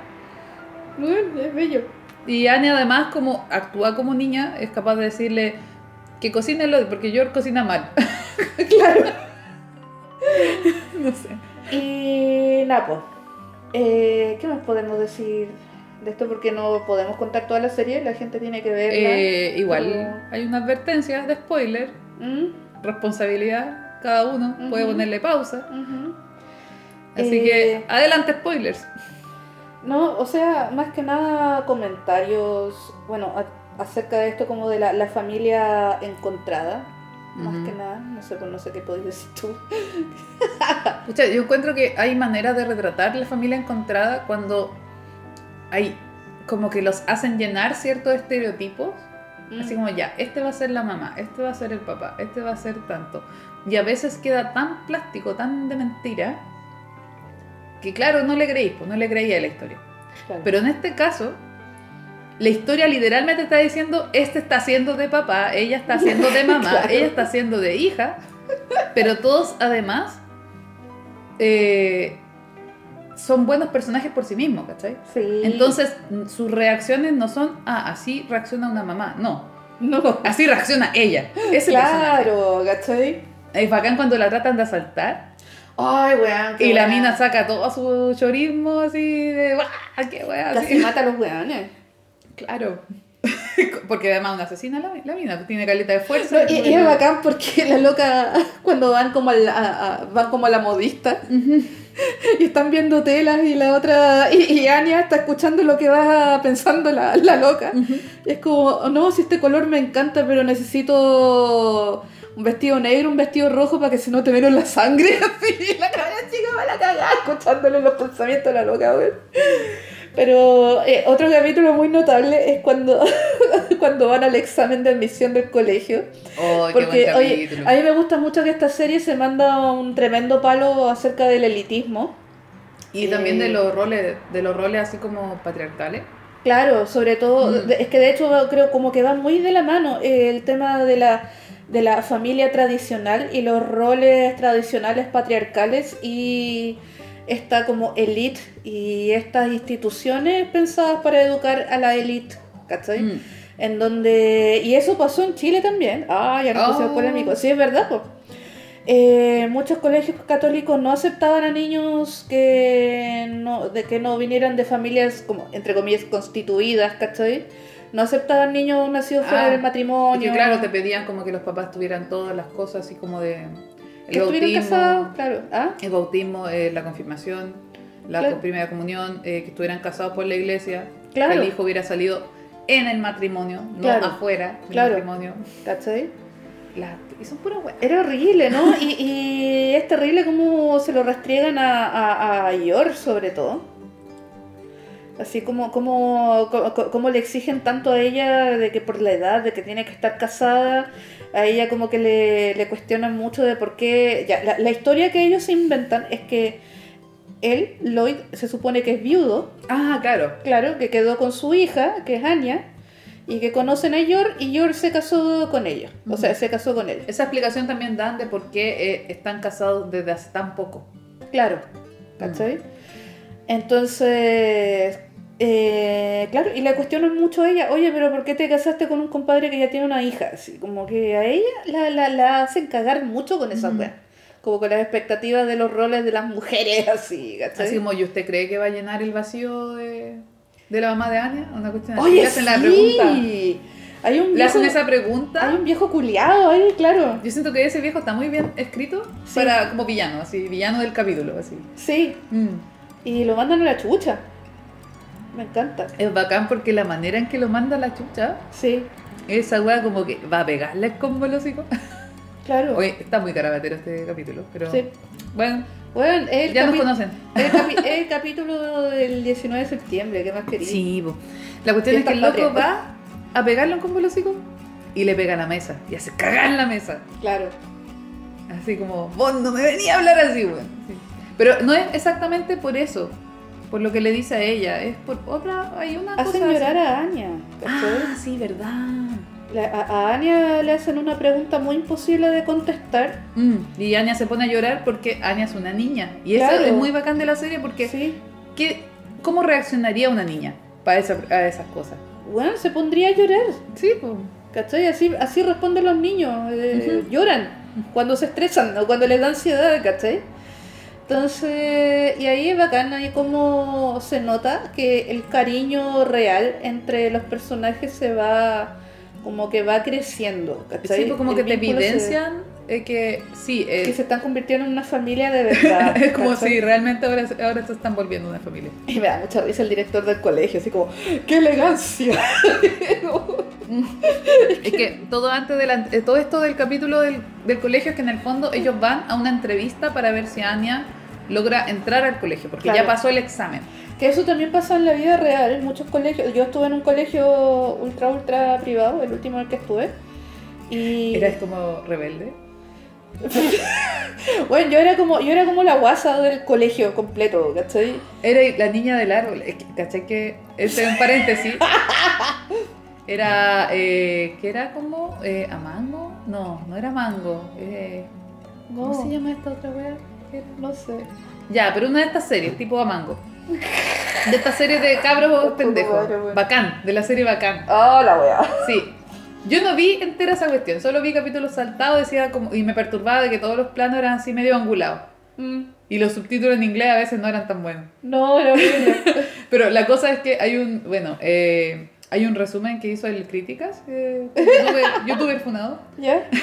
Es bello. Y Anya además como actúa como niña, es capaz de decirle que cocine lo porque George cocina mal. claro. no sé. Y nada, pues. eh, ¿Qué más podemos decir de esto? Porque no podemos contar toda la serie, la gente tiene que verla. Eh, igual hay una advertencia de spoiler, ¿Mm? responsabilidad, cada uno puede ponerle pausa. Así Eh, que adelante spoilers. No, o sea, más que nada comentarios, bueno, acerca de esto como de la, la familia encontrada, más Ujú. que nada, no sé, pues no sé qué podéis decir tú. Pucha, yo encuentro que hay maneras de retratar la familia encontrada cuando hay como que los hacen llenar ciertos estereotipos. Así como ya, este va a ser la mamá, este va a ser el papá, este va a ser tanto. Y a veces queda tan plástico, tan de mentira, que claro, no le creí, pues no le creía la historia. Claro. Pero en este caso, la historia literalmente está diciendo, este está haciendo de papá, ella está haciendo de mamá, Claro. ella está haciendo de hija, pero todos además eh, son buenos personajes por sí mismos, ¿cachai? sí. Entonces, sus reacciones no son, ah, así reacciona una mamá, no, no. así reacciona ella. Ese personaje. Claro, ¿cachai? Es bacán cuando la tratan de asaltar Ay, weón. y la mina saca todo su chorismo así de. ¡Qué weá! Casi mata a los weones. Claro. Porque además una asesina la, la mina, tiene caleta de No, fuerza. y, y es bacán porque la loca, cuando van como, al- a, a- van como a la modista y están viendo telas y la otra, y, y Anya está escuchando lo que va pensando la, la loca. Y es como, "Oh, no, si este color me encanta, pero necesito un vestido negro, un vestido rojo para que se note menos la sangre. Así, la cara chica va a la cagada escuchándole los pensamientos a la loca, güey. Pero eh, otro capítulo muy notable es cuando, cuando van al examen de admisión del colegio. Oh, Porque, oye, a mí me gusta mucho que esta serie se manda un tremendo palo acerca del elitismo. Y también de los roles, de los roles así como patriarcales. Claro, sobre todo, Mm. es que de hecho creo como que va muy de la mano eh, el tema de la, de la familia tradicional y los roles tradicionales patriarcales y esta como elite y estas instituciones pensadas para educar a la elite, ¿cachai? Mm. En donde, y eso pasó en Chile también, ah, ya pusimos Oh. polémicos, sí, es verdad, po. Eh, muchos colegios católicos no aceptaban a niños que no, de que no vinieran de familias como entre comillas constituidas, ¿cachai? No aceptaban niños nacidos fuera Ah, del Y matrimonio. que claro, te pedían como que los papás tuvieran todas las cosas así como de El bautismo. casados, claro. ¿Ah? El bautismo, eh, la confirmación, la Claro. primera comunión, eh, que estuvieran casados por la iglesia, Claro. que el hijo hubiera salido en el matrimonio, no Claro. afuera del matrimonio. ¿Cachai? La- y son puras. Era horrible, ¿no? Y, y es terrible cómo se lo restriegan a, a, a Yor, sobre todo. Así como, como, como, como le exigen tanto a ella de que por la edad, de que tiene que estar casada, a ella como que le, le cuestionan mucho de por qué... Ya, la, la historia que ellos inventan es que él, Lloyd, se supone que es viudo, Ah, claro. claro, que quedó con su hija, que es Anya, y que conocen a Yor, y Yor se casó con ella, o sea, se casó con él. Esa explicación también dan de por qué eh, están casados desde hace tan poco. Claro, ¿cachai? Entonces, eh, claro, y le cuestionan mucho a ella, oye, pero ¿por qué te casaste con un compadre que ya tiene una hija? Así, como que a ella la, la, la hacen cagar mucho con esa wea. Como con las expectativas de los roles de las mujeres, así, ¿cachai? Así como, ¿y usted cree que va a llenar el vacío de, de la mamá de Anya? Una cuestión así. Oye, Le hacen la pregunta. Hay un Le viejo, hacen esa pregunta. hay un viejo culiado ahí, claro. Yo siento que ese viejo está muy bien escrito Sí. para como villano, así, villano del capítulo, así. Sí, Mm. y lo mandan a la chucha. Me encanta. Es bacán porque la manera en que lo manda la chucha, Sí, esa wea como que va a pegarle con el hocico. claro. Oye, está muy carabatero este capítulo, pero Sí. bueno, Bueno, el ya nos conocen. El, capi- el capítulo del 19 de septiembre, ¿qué más quería? Sí, po. la cuestión es que el loco va a pegarle un combo hocico y le pega a la mesa y hace cagar la mesa. Claro. Así como, vos no me venía a hablar así, weón. Sí. Pero no es exactamente por eso, por lo que le dice a ella, es por otra, hay una Hacen cosa. llorar así. a Anya. ¿cachai? Ah, sí, verdad. La- a, a Anya le hacen una pregunta muy imposible de contestar. Mm, Y Anya se pone a llorar porque Anya es una niña. Y eso Claro. es muy bacán de la serie porque Sí. ¿qué- ¿cómo reaccionaría una niña para esa- a esas cosas? Bueno, se pondría a llorar. Sí, pues. ¿Cachai? Así, así responden los niños. eh, Ujú. Lloran cuando se estresan o cuando les da ansiedad, ¿cachai? Entonces, y ahí es bacán, ahí como se nota que el cariño real entre los personajes se va, como que va creciendo, ¿cachai? Sí, pues como El que te evidencian eh, que sí, eh, que se están convirtiendo en una familia de verdad. es como ¿cachai? si realmente ahora, ahora se están volviendo una familia. Y me da mucha risa el director del colegio, así como, ¡qué elegancia! Es que todo antes de la- eh, todo esto del capítulo del, del colegio es que en el fondo ellos van a una entrevista para ver si Anya logra entrar al colegio, porque Claro. ya pasó el examen. que eso también pasa en la vida real, en muchos colegios. Yo estuve en un colegio ultra, ultra privado, el último en el que estuve. Y Eras como rebelde. bueno, yo era como, yo era como la guasa del colegio completo, ¿cachai? Era la niña del árbol. ¿Cachai? Que, este es un paréntesis. Era, eh, que era como eh, a mango. No, no era mango. eh, ¿Cómo No. se llama esta otra wea? No sé. Ya, pero una de estas series, tipo a mango. De estas series de cabros pendejos. Bacán, de la serie Bacán. Ah, la wea. Sí. Yo no vi entera esa cuestión, solo vi capítulos saltados decía como, y me perturbaba de que todos los planos eran así medio angulados. Mm, Y los subtítulos en inglés a veces no eran tan buenos. No, era horrible. Pero la cosa es que hay un, bueno, eh, hay un resumen que hizo el Críticas, eh, youtuber funado. ¿Ya?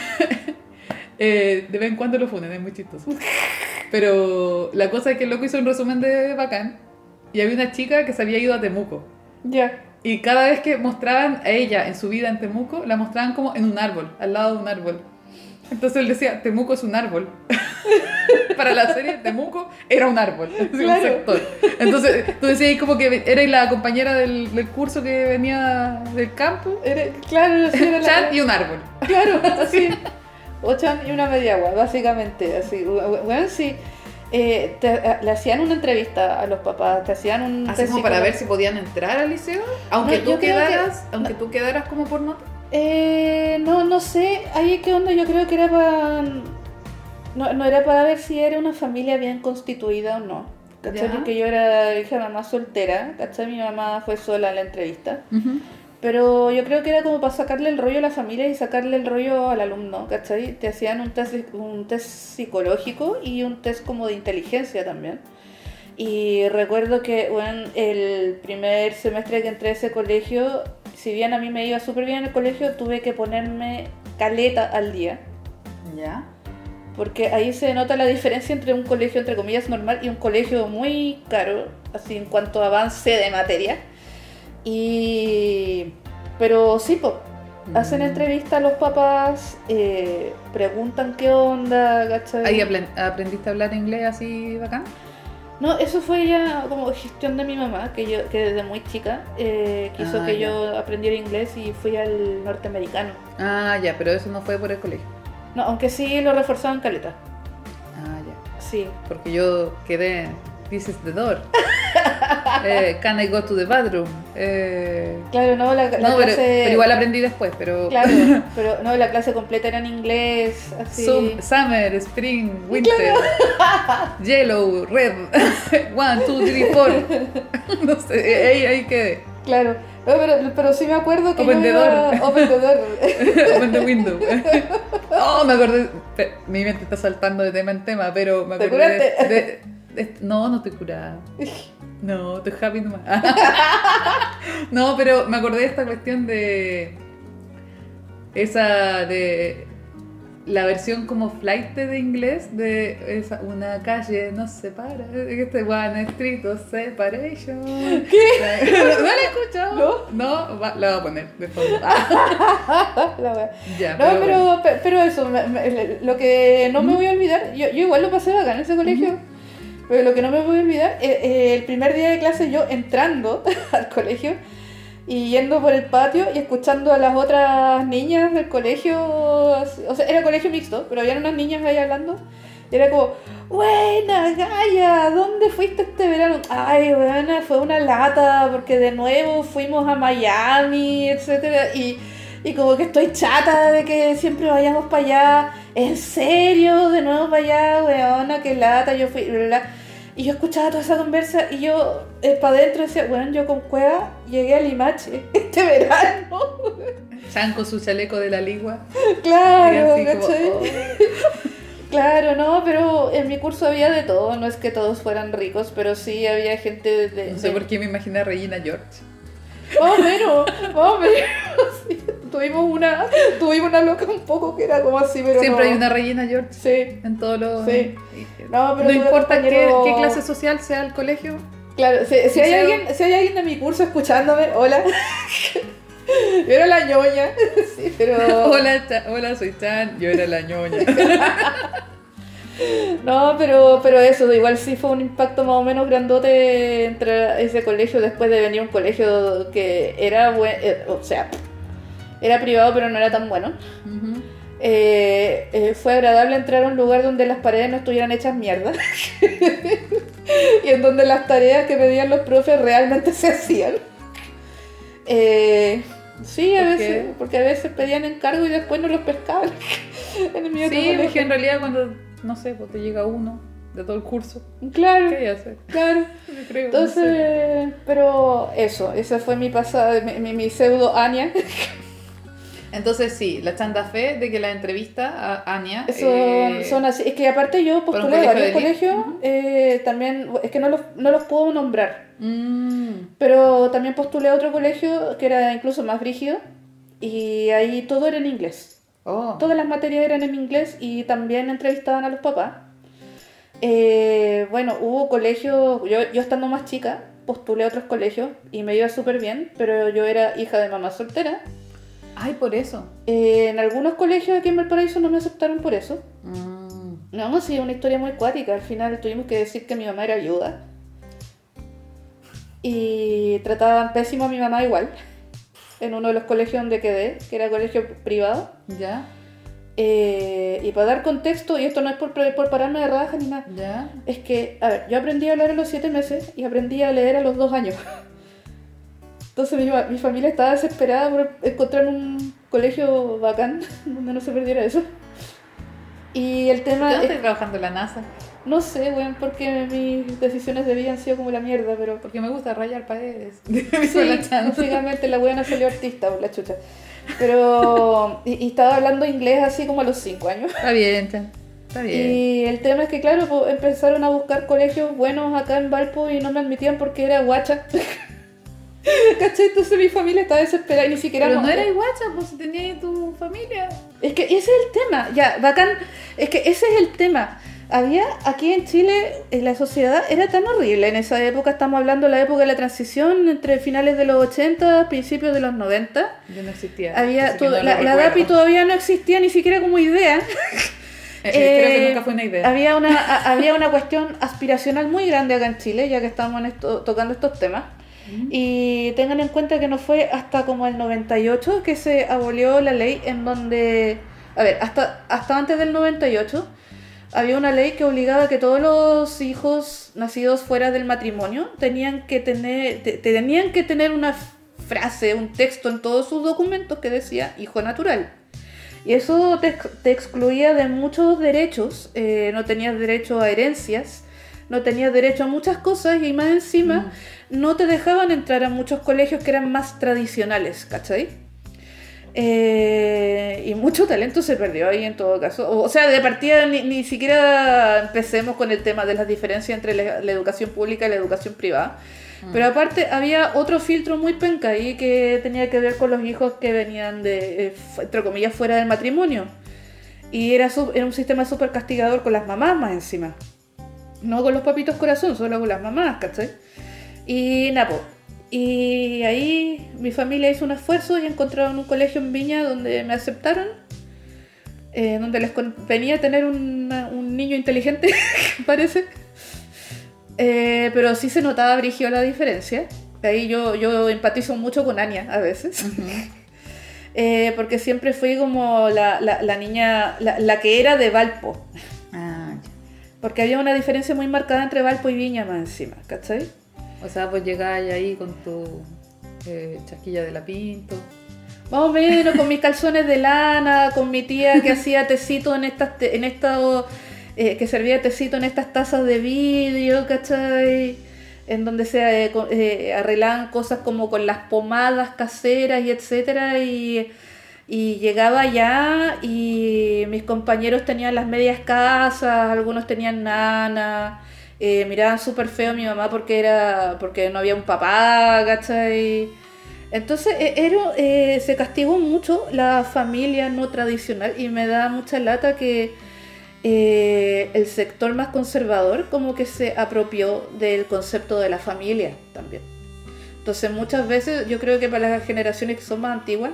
Eh, de vez en cuando lo funen, es muy chistoso. Pero la cosa es que el loco hizo un resumen de Bacán y había una chica que se había ido a Temuco. Ya. Y cada vez que mostraban a ella en su vida en Temuco, la mostraban como en un árbol, al lado de un árbol. Entonces él decía, Temuco es un árbol. Para la serie, Temuco era un árbol, así, Claro. un sector. Entonces tú decías como que erais la compañera del, del curso que venía del campo, Era, claro, sí, era la- Chan y un árbol. Claro, así. Ochan y una media agua, básicamente. Así, bueno, sí. Eh, te- a- le hacían una entrevista a los papás, te hacían un Así como para ver si podían entrar al liceo, aunque No, tú creo que- quedaras, aunque tú quedaras como por nota. Eh, no, no sé, ahí qué onda, yo creo que era para... No, no era para ver si era una familia bien constituida o no. ¿Cachai? Porque yo era hija de mamá soltera, ¿cachai? Mi mamá fue sola en la entrevista. Pero yo creo que era como para sacarle el rollo a la familia y sacarle el rollo al alumno, ¿cachai? Te hacían un test, un test psicológico y un test como de inteligencia también. Y recuerdo que bueno, el primer semestre que entré a ese colegio, si bien a mí me iba súper bien en el colegio, tuve que ponerme caleta al día. Ya. porque ahí se nota la diferencia entre un colegio, entre comillas, normal y un colegio muy caro, así en cuanto a avance de materia. Y... Pero sí, pues, hacen Mm. entrevista a los papás, eh, preguntan qué onda, ¿cachai? ¿Ahí apren- aprendiste a hablar inglés así bacán? No, eso fue ya como gestión de mi mamá, que yo que desde muy chica eh, quiso Ah, que ya. yo aprendiera inglés y fui al norteamericano. Ah, ya, pero eso no fue por el colegio. No, aunque sí lo reforzaban caleta. Ah, ya. Sí. Porque yo quedé. This is the door. Eh, can I go to the bathroom? Eh, Claro, no, la, la no, pero, clase... pero igual aprendí después, pero. Claro, pero no, la clase completa era en inglés, así... Sum- summer, spring, winter, yellow, red, one, two, three, four. no sé, ahí, ahí quedé. Claro, no, pero, pero sí me acuerdo que Open yo the iba... door. Open the door. Open the window. Oh, me acordé. Mi mente está saltando de tema en tema, pero me ¿Te acordé. de- no, no estoy curada. No, estoy happy nomás. No, pero me acordé de esta cuestión de. Esa de. La versión como flight de inglés de esa, una calle nos separa. Este One Street of Separation. ¿Qué? ¿No, la he escuchado? No. va- la voy a poner de fondo. Ah, ya, No, bueno. pero, pe- pero eso, lo que no me voy a olvidar, yo, yo igual lo pasé bacán en ese colegio, pero lo que no me voy a olvidar, eh, eh, el primer día de clase yo entrando al colegio y yendo por el patio y escuchando a las otras niñas del colegio, o sea, era colegio mixto, pero habían unas niñas ahí hablando. Y era como, buena Gaia, ¿dónde fuiste este verano? Ay, buena, fue una lata, porque de nuevo fuimos a Miami, etcétera, y, y como que estoy chata de que siempre vayamos para allá. ¿En serio? ¿De nuevo para allá, weona? Qué lata, yo fui, bla, bla. Y yo escuchaba toda esa conversa y yo para adentro decía, bueno, yo con Cueva llegué a Limache este verano. Chan con su chaleco de la ligua. claro, como, ¿cachai? oh. Claro, no, pero en mi curso había de todo, no es que todos fueran ricos, pero sí había gente de... No sé por qué me imaginé a Regina George. Más o menos, más o menos. sí. Tuvimos una, tuvimos una loca un poco que era como así, pero Siempre no. hay una Regina George Sí, en todos los. Sí. no, pero No importa qué, compañero- qué clase social sea el colegio. Claro, si, si hay alguien, si hay alguien de mi curso escuchándome, hola. Yo era la ñoña, sí, pero... Hola, hola, soy Chan, yo era la ñoña. No, pero, pero eso, igual sí fue un impacto más o menos grandote entrar a ese colegio después de venir a un colegio que era bueno, o sea, era privado pero no era tan bueno. Eh, eh, fue agradable entrar a un lugar donde las paredes no estuvieran hechas mierda y en donde las tareas que pedían los profes realmente se hacían. Eh, sí, a ¿Por veces, qué? porque a veces pedían encargo y después no los pescaban. en otro Sí, porque en realidad cuando, no sé, pues te llega uno de todo el curso, Claro, claro. No sé. Entonces, pero eso, esa fue mi pasada, mi, mi, mi pseudo Ania. Entonces sí, la chanda fe de que la entrevista a Ania Son, eh, son así. Es que aparte yo ¿Por un postulé a colegio varios colegios, eh, también, es que no los, no los puedo nombrar, mm, pero también postulé a otro colegio que era incluso más rígido y ahí todo era en inglés. Oh, Todas las materias eran en inglés y también entrevistaban a los papás. Eh, bueno, hubo colegios, yo, yo estando más chica, postulé a otros colegios y me iba súper bien, pero yo era hija de mamá soltera. ay, por eso. Eh, en algunos colegios aquí en Valparaíso no me aceptaron por eso. Mm, No, sí, una historia muy cuática. Al final tuvimos que decir que mi mamá era viuda. Y trataban pésimo a mi mamá igual. En uno de los colegios donde quedé, que era colegio privado. ya, Eh, y para dar contexto, y esto no es por, por pararme de raja ni nada, ya. es que, a ver, yo aprendí a hablar a los 7 meses y aprendí a leer a los 2 años. Entonces mi, mi familia estaba desesperada por encontrar un colegio bacán donde no se perdiera eso. Y el ¿Por qué tema no estoy trabajando en la NASA? no sé, weón, porque mis decisiones de vida han sido como la mierda, pero... Porque me gusta rayar paredes. Sí, básicamente la weona salió artista, por la chucha. Pero... Y, y estaba hablando inglés así como a los 5 años. Está bien. Está bien. Y el tema es que, claro, pues, empezaron a buscar colegios buenos acá en Valpo y no me admitían porque era guacha. ¿Cachai? Entonces mi familia estaba desesperada y ni siquiera... Pero no mo- era guacha, pues si tenías tu familia. Es que ese es el tema, ya, bacán. Es que ese es el tema. Había aquí en Chile, en la sociedad era tan horrible en esa época, estamos hablando de la época de la transición entre finales de los 80, principios de los 90. Yo no existía. Había todo- no la, la. DAPI todavía no existía ni siquiera como idea. Eh, eh, creo que Eh, nunca fue una idea. Había una, a- había una cuestión aspiracional muy grande acá en Chile, ya que estamos en esto, tocando estos temas. Y tengan en cuenta que no fue hasta como el 98 que se abolió la ley en donde, a ver, hasta, hasta antes del 98 había una ley que obligaba que todos los hijos nacidos fuera del matrimonio tenían que tener, te- tenían que tener una frase, un texto en todos sus documentos que decía hijo natural. Y eso te, te excluía de muchos derechos, eh, no tenías derecho a herencias, no tenías derecho a muchas cosas y más encima no te dejaban entrar a muchos colegios que eran más tradicionales, ¿cachai? Eh, y mucho talento se perdió ahí en todo caso. O, o sea, de partida ni, ni siquiera empecemos con el tema de las diferencias entre la, la educación pública y la educación privada. Pero aparte había otro filtro muy penca ahí que tenía que ver con los hijos que venían de, eh, entre comillas, fuera del matrimonio. Y era, era un sistema súper castigador con las mamás más encima. No con los papitos corazón, solo con las mamás, ¿cachai? Y Napo. Y ahí mi familia hizo un esfuerzo y encontraron un colegio en Viña donde me aceptaron. eh, donde les convenía tener una- un niño inteligente, parece. Eh, pero sí se notaba brigio la diferencia. Ahí yo, yo empatizo mucho con Ania a veces. Eh, porque siempre fui como la, la- la niña, la, la que era de Valpo. Porque había una diferencia muy marcada entre Valpo y Viña más encima, ¿cachai? O sea, pues llegabas ahí con tu eh, chasquilla de la Pinto. Más o menos, con mis calzones de lana, con mi tía que hacía tecito en estas, te- en esta, eh, que servía tecito en estas tazas de vidrio, ¿cachai? En donde se eh, eh, arreglaban cosas como con las pomadas caseras y etcétera, y, y llegaba allá y mis compañeros tenían las medias casas, algunos tenían nana, eh, miraban súper feo a mi mamá porque era porque no había un papá, ¿cachai? Entonces e- era, eh, se castigó mucho la familia no tradicional y me da mucha lata que eh, el sector más conservador como que se apropió del concepto de la familia también. Entonces muchas veces yo creo que para las generaciones que son más antiguas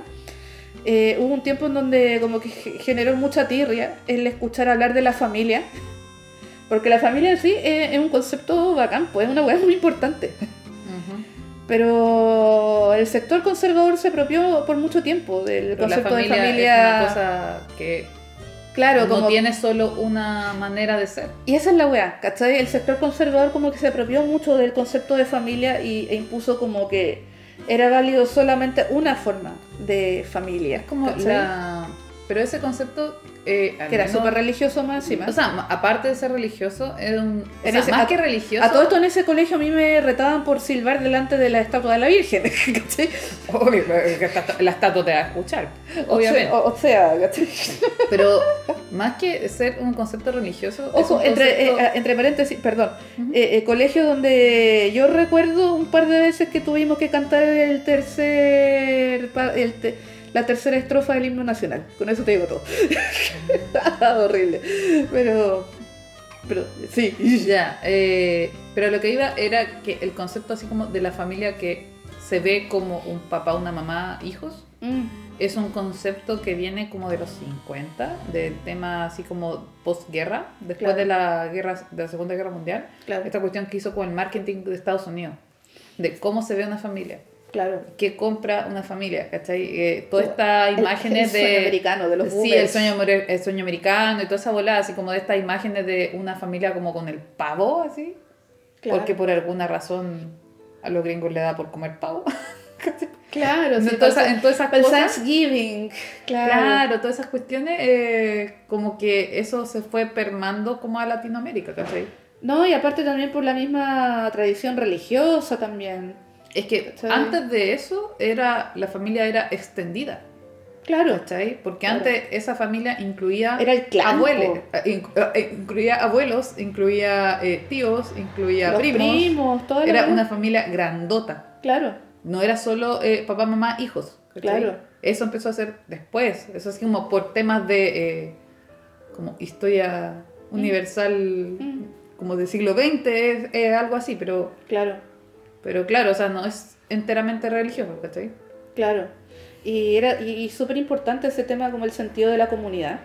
eh, hubo un tiempo en donde como que ge- generó mucha tirria el escuchar hablar de la familia. Porque la familia en sí es, es un concepto bacán, pues es una hueá muy importante. Pero el sector conservador se apropió por mucho tiempo del Pero la concepto familia, de familia. es una cosa que claro, no como tiene solo una manera de ser. Y esa es la weá, ¿cachai? El sector conservador como que se apropió mucho del concepto de familia y, e impuso como que era válido solamente una forma de familia. Es como ¿cachai? la... Pero ese concepto... eh, Que era súper religioso más encima. O sea, aparte de ser religioso, era un... o En sea, ese- más a- que religioso... a todo esto en ese colegio a mí me retaban por silbar delante de la estatua de la Virgen, ¿cachai? Obvio, la estatua te va a escuchar, obviamente. O, o sea, ¿cachai? Pero más que ser un concepto religioso... Ojo, entre, eh, entre paréntesis, perdón, Ujú. eh, eh, colegio donde yo recuerdo un par de veces que tuvimos que cantar el tercer, pa- el te- la tercera estrofa del himno nacional. Con eso te digo todo. Horrible. Pero, pero sí. Ya, eh, pero lo que iba era que el concepto así como de la familia que se ve como un papá, una mamá, hijos, Mm, es un concepto que viene como de los 50, del tema así como postguerra, después Claro. de la guerra de la Segunda Guerra Mundial. claro, Esta cuestión que hizo con el marketing de Estados Unidos, de cómo se ve una familia, claro. qué compra una familia, ¿cachai? Eh, todas estas El- imágenes el sueño de... americano, de los Sí, el sueño, el sueño americano y toda esa volada, así como de estas imágenes de una familia como con el pavo, así, Claro. porque por alguna razón a los gringos le da por comer pavo. Claro, sí, en, todas esas, en todas esas el cosas. Thanksgiving, Claro. claro. todas esas cuestiones, eh, como que eso se fue permando como a Latinoamérica, ¿cachai? No, y aparte también por la misma tradición religiosa también. Es que ¿Cachai? antes de eso era la familia era extendida, Claro. ¿cachai? Porque Claro. antes esa familia incluía Era el clan. abuelos, eh, inc- eh, incluía abuelos, incluía eh, tíos, incluía Los primos. primos, toda la Era una familia grandota. Claro. no era solo eh, papá, mamá, hijos. ¿cachai? Claro. Eso empezó a ser después. Eso es como por temas de eh, como historia universal, Mm. como del siglo XX, es algo así, pero, Claro, pero claro, o sea, no es enteramente religioso, ¿cachai? claro. Y era y, y súper importante ese tema como el sentido de la comunidad.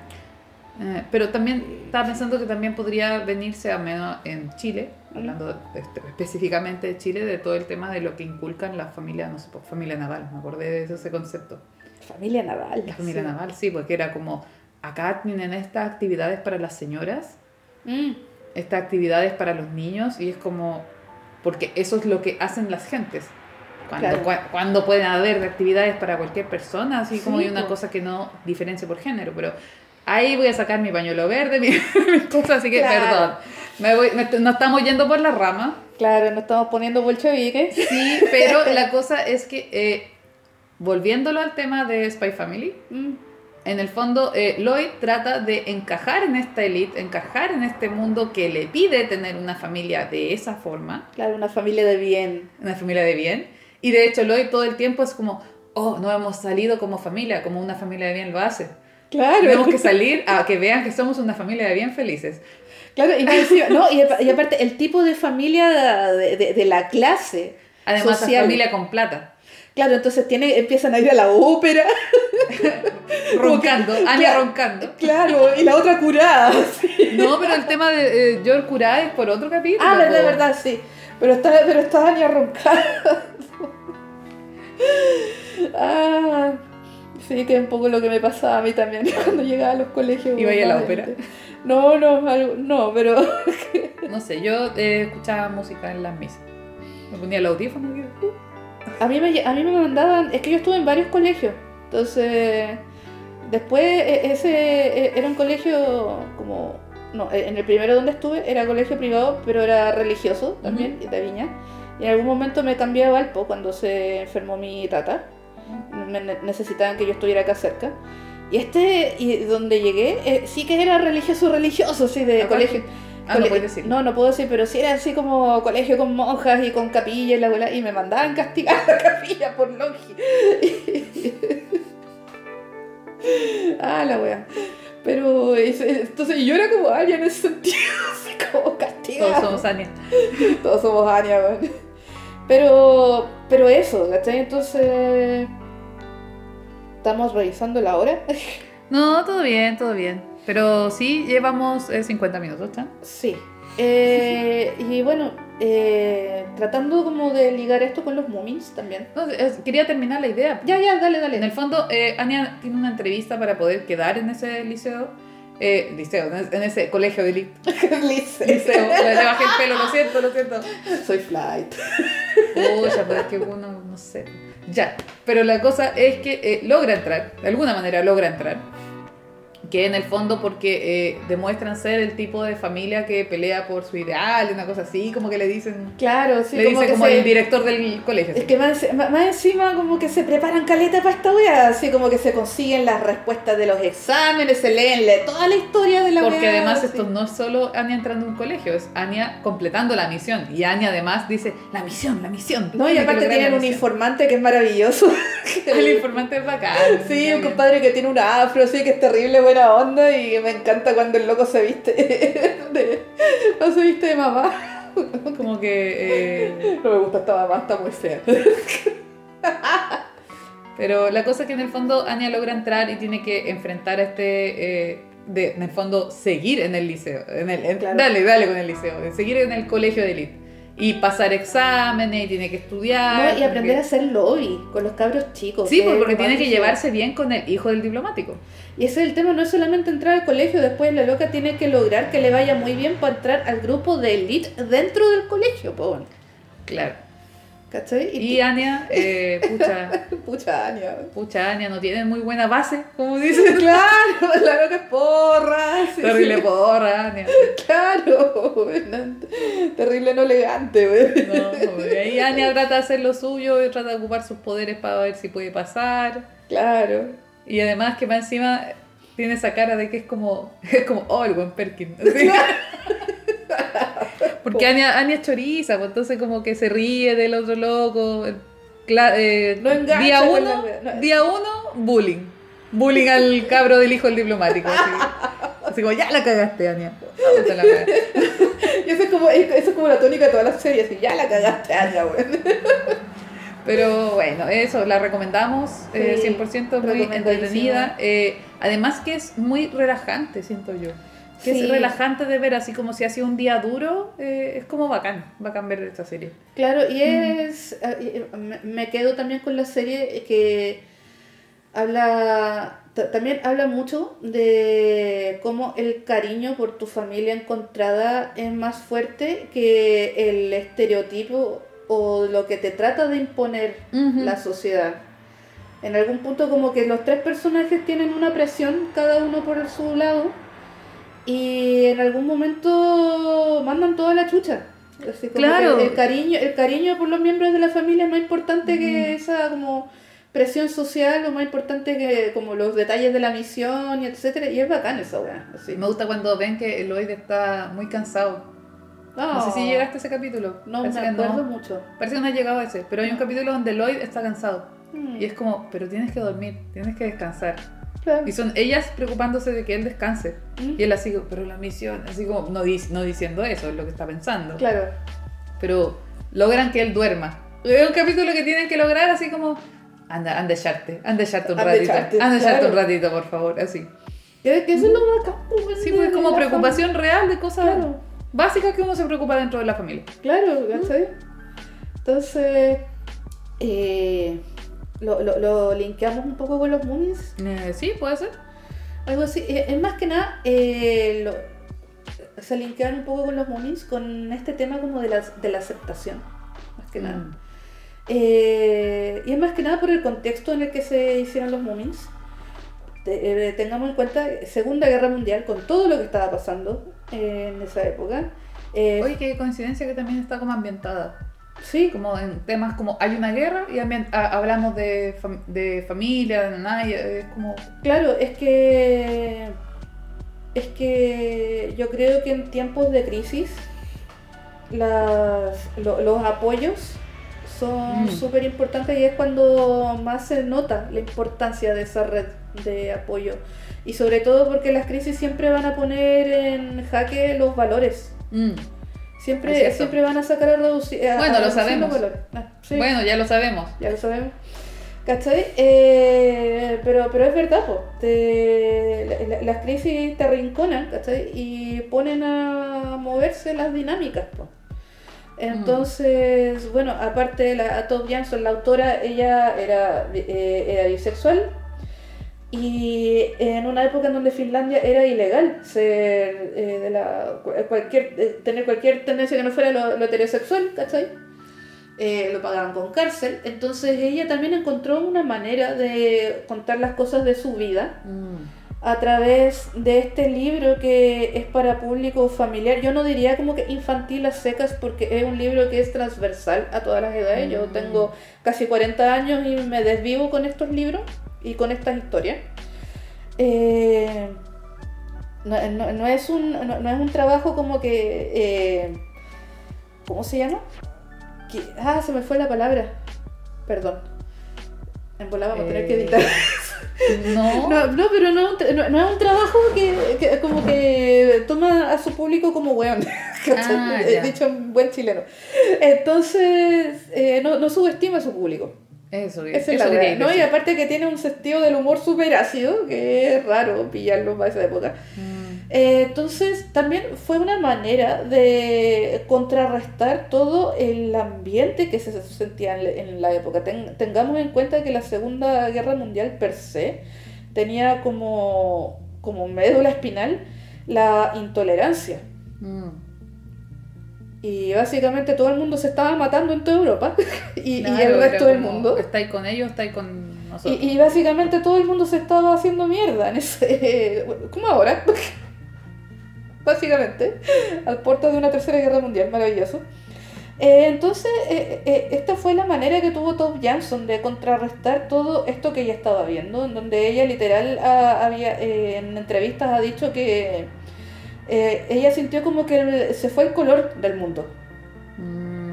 Eh, pero también estaba pensando que también podría venirse a menos en Chile, hablando de- este, específicamente de Chile, de todo el tema de lo que inculcan las familias, no sé, pues, familia naval, me acordé de ese, ese concepto. Familia naval. La familia sí. naval, sí, porque era como, acá tienen estas actividades para las señoras, Mm, estas actividades para los niños, y es como, porque eso es lo que hacen las gentes. Cuando, Claro. cua- cuando pueden haber actividades para cualquier persona, así como Sí, hay una po. cosa que no diferencia por género, pero ahí voy a sacar mi pañuelo verde, mi, mis cosas, así que Claro. perdón. Me voy, me- nos estamos yendo por la rama, Claro, nos estamos poniendo bolcheviques. sí, pero la cosa es que, eh, volviéndolo al tema de Spy Family, Mm, en el fondo, eh, Lloyd trata de encajar en esta elite, encajar en este mundo que le pide tener una familia de esa forma, claro, una familia de bien. una familia de bien. Y de hecho, Lloyd todo el tiempo es como, oh, no hemos salido como familia, como una familia de bien lo hace. Claro. Tenemos que salir a que vean que somos una familia de bien felices. Claro, y, no, y, apa- y aparte, el tipo de familia de, de- de la clase. Además, social. familia con plata. Claro, entonces tiene, empiezan a ir a la ópera. Roncando, Anya Claro. roncando. Claro, y la otra curada. sí. No, pero el tema de eh, George Curá es por otro capítulo. Ah, verdad, po. verdad, sí. Pero está, pero está Anya roncando. ah, sí, que es un poco lo que me pasaba a mí también cuando llegaba a los colegios. ¿Iba a ir a la ópera? No, no, no, pero No sé, yo eh, escuchaba música en las misas. Me ponía el audífono y a mí, me, a mí me mandaban, es que yo estuve en varios colegios, entonces después e- ese e- era un colegio como, no, e- en el primero donde estuve era colegio privado, pero era religioso también, de Viña, y en algún momento me cambié a Valpo cuando se enfermó mi tata, me ne- necesitaban que yo estuviera acá cerca. Y este, y donde llegué, eh, sí que era religioso, religioso, sí, de colegio. Ah, no Cole- puedes decir. No, no puedo decir, pero sí era así como colegio con monjas y con capilla y la abuela, y me mandaban castigar a la capilla por longi. ah, la wea. Pero entonces yo era como Anya en ese sentido, así como castigada. Todos somos Anya. Todos somos Anya, weón. Pero, pero eso, ¿cachai? Entonces. Estamos revisando la hora. No, todo bien, todo bien. Pero sí, llevamos eh, 50 minutos, ¿está? Sí. Eh, y bueno, eh, tratando como de ligar esto con los Moomins también. No, es- quería terminar la idea. Ya, ya, dale, En dale. el fondo, eh, Anya tiene una entrevista para poder quedar en ese liceo. Eh, liceo, en ese- en colegio de elite. Lice. Liceo. Le le bajé el pelo, lo siento, lo siento. Soy flight. Pucha, pero es que uno, no sé. Ya, pero la cosa es que eh, logra entrar, de alguna manera logra entrar. Que en el fondo porque eh, demuestran ser el tipo de familia que pelea por su ideal, una cosa así, como que le dicen, Claro, sí, le como dice que como se- el director del colegio. Es así. que más, más- encima como que se preparan caleta para esta wea, así como que se consiguen las respuestas de los exámenes, se leen le- toda la historia de la Porque wea, además así. esto no es solo Anya entrando a un colegio, es Anya completando la misión. Y Anya además dice, la misión, la misión. No, y aparte tienen un misión". informante que es maravilloso. El informante es bacán. Sí, un compadre que tiene un afro, así que es terrible buena onda y me encanta cuando el loco se viste de, no se viste de mamá. Como que... eh, No me gusta esta mamá, está muy fea. Pero la cosa es que en el fondo Anya logra entrar y tiene que enfrentar a este, eh, de, en el fondo, seguir en el liceo. En el, en- Claro. Dale, dale con el liceo. Seguir en el colegio de élite. Y pasar exámenes y tiene que estudiar. No, y aprender a hacer lobby con los cabros chicos. Sí, porque tiene que llevarse bien con el hijo del diplomático. Y ese es el tema, no es solamente entrar al colegio, después la loca tiene que lograr que le vaya muy bien para entrar al grupo de elite dentro del colegio, po. Claro. ¿Cachai? Y Anya, eh, pucha, Pucha, Anya. pucha Anya no tiene muy buena base, como dicen. Claro, la loca es porra. sí, Terrible sí. porra, Anya. Claro, bueno, terrible no elegante, güey. No, y ahí Anya trata de hacer lo suyo y trata de ocupar sus poderes para ver si puede pasar. Claro. Y además que más encima tiene esa cara de que es como, es como, oh, el buen Perkin. así. Porque Anya, Anya es choriza, pues entonces como que se ríe del otro loco. eh, No engancha día uno, la- no. día uno, bullying. Bullying al cabro del hijo del diplomático. Así, así como, ya la cagaste, Ania. La. Y eso es como, eso es como la tónica de todas las series, ya la cagaste, weón. Pero bueno, eso, la recomendamos eh, Sí, 100% muy entretenida. Eh, además que es muy relajante, siento yo. Que Sí. es relajante de ver, así como si ha sido un día duro, eh, es como bacán, bacán ver esta serie. Claro, y Mm. es. eh, Me quedo también con la serie que habla. ta- También habla mucho de cómo el cariño por tu familia encontrada es más fuerte que el estereotipo o lo que te trata de imponer la sociedad. En algún punto como que los tres personajes tienen una presión, cada uno por su lado, y en algún momento mandan toda la chucha. Así como Claro. el, el cariño, el cariño por los miembros de la familia es más importante que Mm. esa como presión social o más importante que como los detalles de la misión y etcétera. Y es bacán esa weá. Me gusta cuando ven que Lloyd está muy cansado. No sé si llegaste a ese capítulo. No Parece me acuerdo no. mucho. Parece que no ha llegado a ese. Pero hay un capítulo donde Lloyd está cansado. Mm, Y es como, pero tienes que dormir, tienes que descansar. Claro. Y son ellas preocupándose de que él descanse. Mm, Y él así, pero la misión, así como, no, no diciendo eso, es lo que está pensando. Claro. Pero logran que él duerma. Es un capítulo que tienen que lograr así como, anda, anda echarte, anda echarte un Anda ratito. echarte, anda echarte claro. un ratito, por favor, así. Que eso es lo bacán. pues, Sí, pues como preocupación real de cosas Claro. básicas que uno se preocupa dentro de la familia. Claro, ¿cachai? Entonces, eh, lo, lo, lo linkeamos un poco con los movies, Eh, sí, puede ser. algo así. Eh, Es más que nada, eh, lo- se linkean un poco con los movies, con este tema como de la, de la aceptación, más que nada. Mm. Eh, y es más que nada por el contexto en el que se hicieron los Moomins. Te- eh, tengamos en cuenta Segunda Guerra Mundial con todo lo que estaba pasando eh, en esa época. Eh, Oye, qué coincidencia que también está como ambientada. Sí, Como en temas como hay una guerra y hablamos de, fam- de familia, de nada, es como... claro, es que es que yo creo que en tiempos de crisis las, lo- los apoyos son Mm. súper importantes y es cuando más se nota la importancia de esa red de apoyo. Y sobre todo porque las crisis siempre van a poner en jaque los valores. mm. Siempre, siempre van a sacar a reducir, Bueno, a lo sabemos. Ah, sí, Bueno, ya lo sabemos. ya lo sabemos. ¿Cachai? Eh, pero, pero es verdad, po. Te- la- la- las crisis te arrinconan, ¿cachai? Y ponen a moverse las dinámicas, po. Entonces, bueno, aparte la a Top la autora, ella era, eh, era bisexual y en una época en donde Finlandia era ilegal ser eh, de la, cualquier, eh, tener cualquier tendencia que no fuera lo, lo heterosexual, ¿cachai? Eh, lo pagaban con cárcel. Entonces ella también encontró una manera de contar las cosas de su vida Mm. a través de este libro que es para público familiar. Yo no diría como que infantil a secas porque es un libro que es transversal a todas las edades. Yo Mm. tengo casi 40 años y me desvivo con estos libros y con estas historias. Eh, no, no- no es un, no, no es un trabajo como que... eh, ¿Cómo se llama? Que- ah, se me fue la palabra. Perdón. En volar vamos a tener que Eh, editar. No. No, pero no, es un tra- no, no es un trabajo que, que como que toma a su público como weón. Ah, dicho en buen chileno. Entonces, eh, no, no subestima a su público. Eso, es eso weá, ¿no? Y aparte que tiene un sentido del humor súper ácido, que es raro pillarlo para esa época. Mm. Eh, entonces, también fue una manera de contrarrestar todo el ambiente que se sentía en, en la época. Ten- tengamos en cuenta que la Segunda Guerra Mundial per se tenía como, como médula espinal la intolerancia. Mm. Y básicamente todo el mundo se estaba matando en toda Europa y, y Claro, el era resto del mundo. ¿Estáis con ellos? ¿Estáis con nosotros? Y, y básicamente todo el mundo se estaba haciendo mierda en ese. como ahora. básicamente. Al puerto de una tercera guerra mundial, maravilloso. Eh, entonces, eh, eh, esta fue la manera que tuvo Top Jansson de contrarrestar todo esto que ella estaba viendo, en donde ella literal ah, había eh, en entrevistas ha dicho que eh, ella sintió como que se fue el color del mundo. Mm.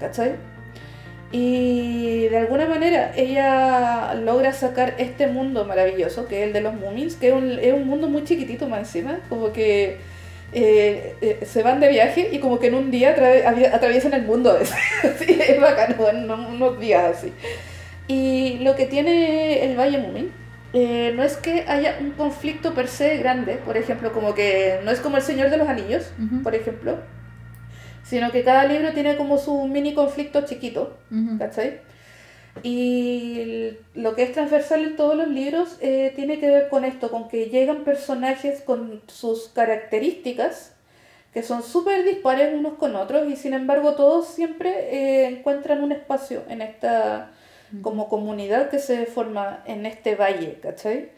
¿cachai? Y de alguna manera ella logra sacar este mundo maravilloso, que es el de los Moomins, que es un, es un mundo muy chiquitito más encima, como que eh, eh, se van de viaje y como que en un día atraviesan el mundo. es bacano, en unos días así. Y lo que tiene el Valle Moomin eh, no es que haya un conflicto per se grande, por ejemplo, como que no es como el Señor de los Anillos, por ejemplo, sino que cada libro tiene como su mini conflicto chiquito, ¿cachai? Y lo que es transversal en todos los libros eh, tiene que ver con esto, con que llegan personajes con sus características, que son súper dispares unos con otros, y sin embargo todos siempre eh, encuentran un espacio en esta como comunidad que se forma en este valle, ¿cachai?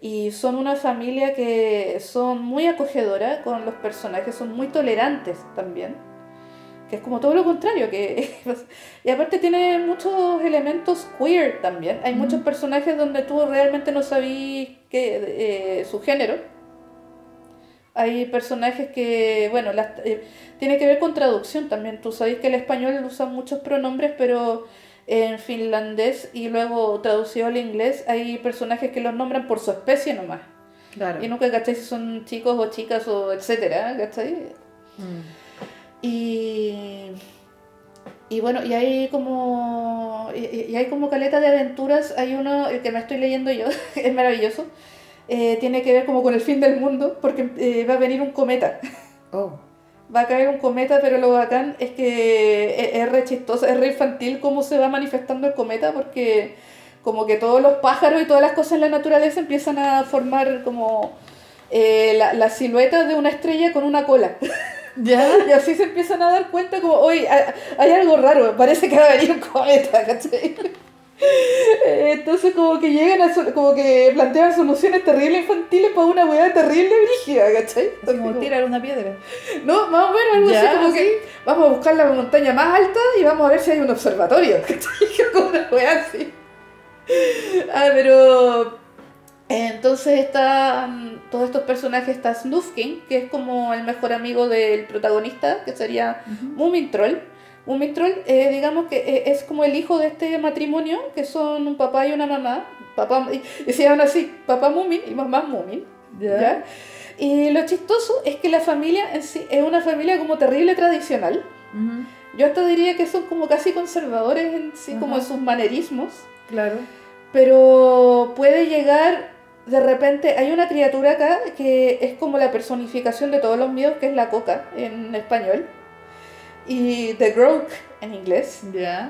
Y son una familia que son muy acogedora con los personajes, son muy tolerantes también que es como todo lo contrario, que y aparte tiene muchos elementos queer también. Hay muchos personajes donde tú realmente no sabías eh, su género. Hay personajes que, bueno, las, eh, tiene que ver con traducción también. Tú sabes que el español usa muchos pronombres, pero en finlandés y luego traducido al inglés hay personajes que los nombran por su especie nomás. Claro. Y nunca cachai si son chicos o chicas o etcétera, ¿cachai? Mm. Y, y bueno, y hay como y, hay como caleta de aventuras, hay uno, el que me estoy leyendo yo, es maravilloso, eh, tiene que ver como con el fin del mundo, porque eh, va a venir un cometa. Oh. Va a caer un cometa, pero lo bacán es que es, es re chistoso, es re infantil cómo se va manifestando el cometa, porque como que todos los pájaros y todas las cosas en la naturaleza empiezan a formar como eh, la, la silueta de una estrella con una cola. Y así se empiezan a dar cuenta como, oye, hay, algo raro, parece que va a venir un cometa, ¿cachai? Entonces como que llegan a, como que plantean soluciones terribles infantiles para una weá terrible brígida, ¿cachai? como tirar una piedra. No, más o menos algo así como que vamos a buscar la montaña más alta y vamos a ver si hay un observatorio, ¿cachai? Como una weá así. Ah, pero entonces están todos estos personajes, está Snufkin, que es como el mejor amigo del protagonista, que sería Troll. Moomin Troll, eh, digamos que eh, es como el hijo de este matrimonio, que son un papá y una mamá, papá, y, se llaman así, papá Moomin y mamá Moomin. Y lo chistoso es que la familia en sí es una familia como terrible tradicional. Yo hasta diría que son como casi conservadores en sí, como en sus manerismos. Claro. Pero puede llegar de repente hay una criatura acá que es como la personificación de todos los miedos, que es la coca en español. Y The Grok en inglés.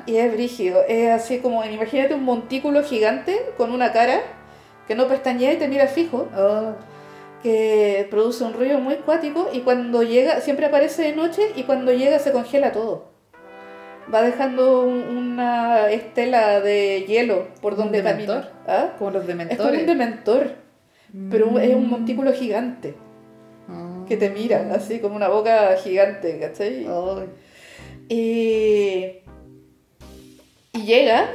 Y es brígido. Es así como, imagínate un montículo gigante con una cara que no pestañea y te mira fijo. Oh. Que produce un ruido muy cuático y cuando llega, siempre aparece de noche y cuando llega se congela todo. Va dejando una estela de hielo por donde camina. ¿Ah? Como los dementores. Es como un dementor, pero es un mm. montículo gigante que te mira, así como una boca gigante, ¿cachai? Y, y llega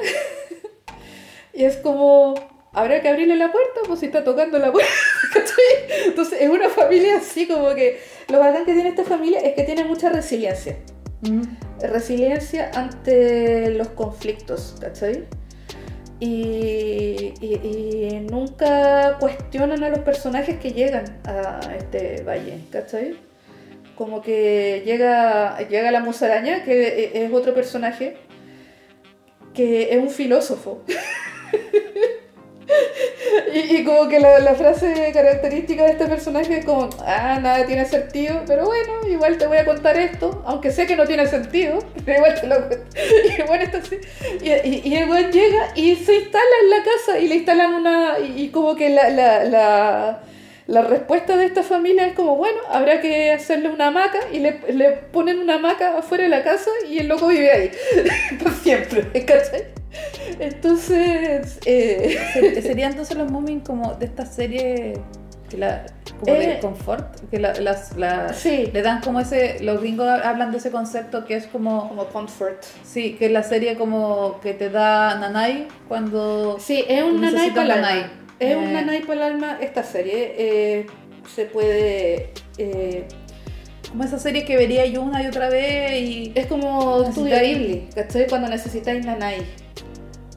y es como, habrá que abrirle la puerta, pues si está tocando la puerta, ¿cachai? Entonces es una familia así como que lo bacán que tiene esta familia es que tiene mucha resiliencia. Mm. Resiliencia ante los conflictos, ¿cachai? y, nunca cuestionan a los personajes que llegan a este valle, ¿cachai? Como que llega, llega la musaraña, que es otro personaje, que es un filósofo. Y, como que la, frase característica de este personaje es como, ah, nada tiene sentido, pero bueno, igual te voy a contar esto, aunque sé que no tiene sentido, pero igual te lo. Y bueno, esto sí. Y, y, el buen llega y se instala en la casa y le instalan una, y, como que la, la, la, la, respuesta de esta familia es como, bueno, habrá que hacerle una hamaca y le, le ponen una hamaca afuera de la casa y el loco vive ahí, por siempre, ¿cachai? Entonces. Eh... ¿Serían entonces los Moomin como de esta serie que la, como de eh, confort? Que la, las, la, sí. le dan como ese. Los gringos hablan de ese concepto que es como. Como comfort. Sí, que es la serie como que te da Nanai cuando. Sí, es un Nanai para el alma. Es eh, Nanai para el alma esta serie. Eh, se puede Como esa serie que vería yo una y otra vez y... Es como Necesitáis- Ghibli, ¿cachai? Cuando necesitáis nanai.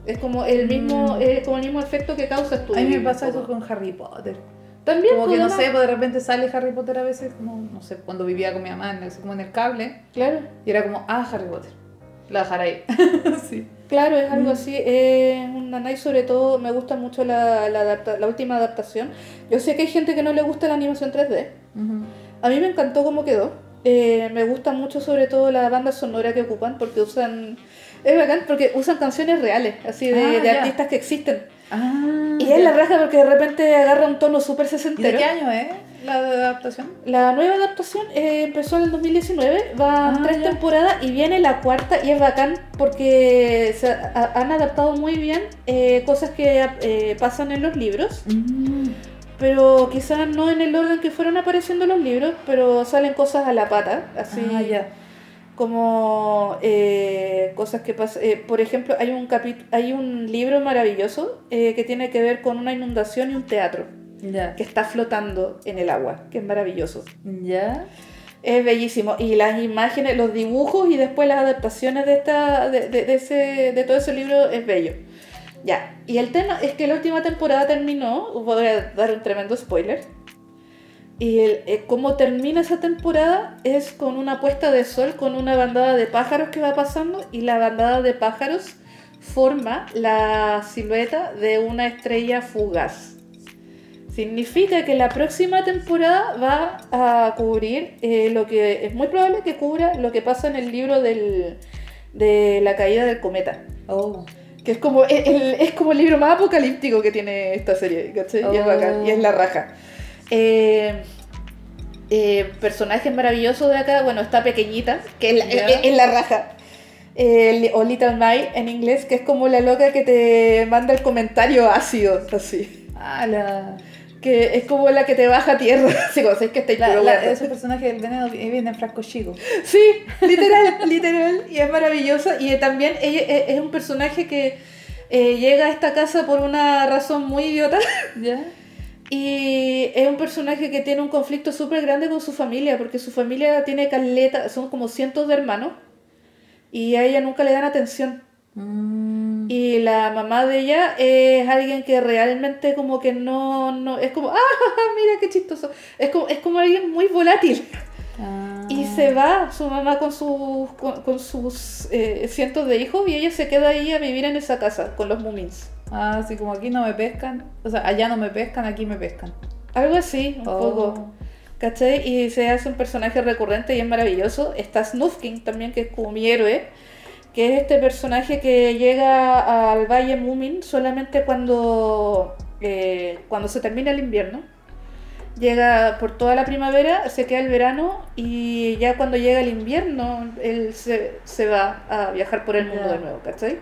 Es como el mismo, Mm. es como el mismo efecto que causa A Estudio mí me pasa eso con Harry Potter. También, Como que pues, no sé, pues de repente sale Harry Potter a veces, como, no sé, cuando vivía con mi mamá, como en el cable, Claro, y era como, ah, Harry Potter. La dejar ahí. sí. Claro, es algo Mm. así. Es un nanai, sobre todo, me gusta mucho la, la, adapta- la última adaptación. Yo sé que hay gente que no le gusta la animación 3D. Ujú. A mí me encantó cómo quedó. Eh, me gusta mucho sobre todo la banda sonora que ocupan porque usan... Es bacán porque usan canciones reales, así de, Ah, de artistas que existen. Ah, Y ya. es la raja porque de repente agarra un tono súper ¿Y de sesentero. qué año es la adaptación? La nueva adaptación eh, empezó en el 2019, van Ah, tres ya. temporadas y viene la cuarta y es bacán porque se ha- han adaptado muy bien eh, cosas que eh, pasan en los libros, pero quizás no en el orden que fueron apareciendo los libros, pero salen cosas a la pata, así Ah, ya. Como eh, cosas que pasan. eh, por ejemplo, hay un capi- hay un libro maravilloso eh, que tiene que ver con una inundación y un teatro que está flotando en el agua, que es maravilloso. Ya. Es bellísimo. Y las imágenes, los dibujos y después las adaptaciones de, esta, de, de- de ese, de todo ese libro es bello. Ya. Y el tema es que la última temporada terminó, voy a dar un tremendo spoiler. Y el, eh, cómo termina esa temporada es con una puesta de sol, con una bandada de pájaros que va pasando y la bandada de pájaros forma la silueta de una estrella fugaz. Significa que la próxima temporada va a cubrir eh, lo que es muy probable que cubra lo que pasa en el libro del, de la caída del cometa. Oh. Que es como, es, el- es como el libro más apocalíptico que tiene esta serie, ¿cachai? Y es bacán, y es la raja. Eh, eh, personajes maravillosos de acá, bueno, está pequeñita, que es la, es- es la raja. Eh, o Little Mai en inglés, que es como la loca que te manda el comentario ácido, así. Ah, la... Que es como la que te baja a tierra, como sabes que estáis ese personaje del veneno vi- viene en frasco chico. Sí, literal, literal. Y es maravillosa. Y eh, también ella eh, es un personaje que eh, llega a esta casa por una razón muy idiota. ¿Ya? Y es un personaje que tiene un conflicto súper grande con su familia, porque su familia tiene caleta, son como cientos de hermanos. Y a ella nunca le dan atención. Mm. Y la mamá de ella es alguien que realmente como que no, no es como, ah, mira qué chistoso. Es como, es como alguien muy volátil. Ah. Y se va su mamá con sus, con, con sus eh, cientos de hijos y ella se queda ahí a vivir en esa casa con los Moomins. Ah, así como aquí no me pescan. O sea, allá no me pescan, aquí me pescan. Algo así, un Oh. poco. ¿Cachai? Y se hace un personaje recurrente y es maravilloso. Está Snufkin también, que es como mi héroe, que es este personaje que llega al Valle Moomin solamente cuando, eh, cuando se termina el invierno. Llega por toda la primavera, se queda el verano y ya cuando llega el invierno, él se, se va a viajar por el mundo de nuevo, ¿cachai?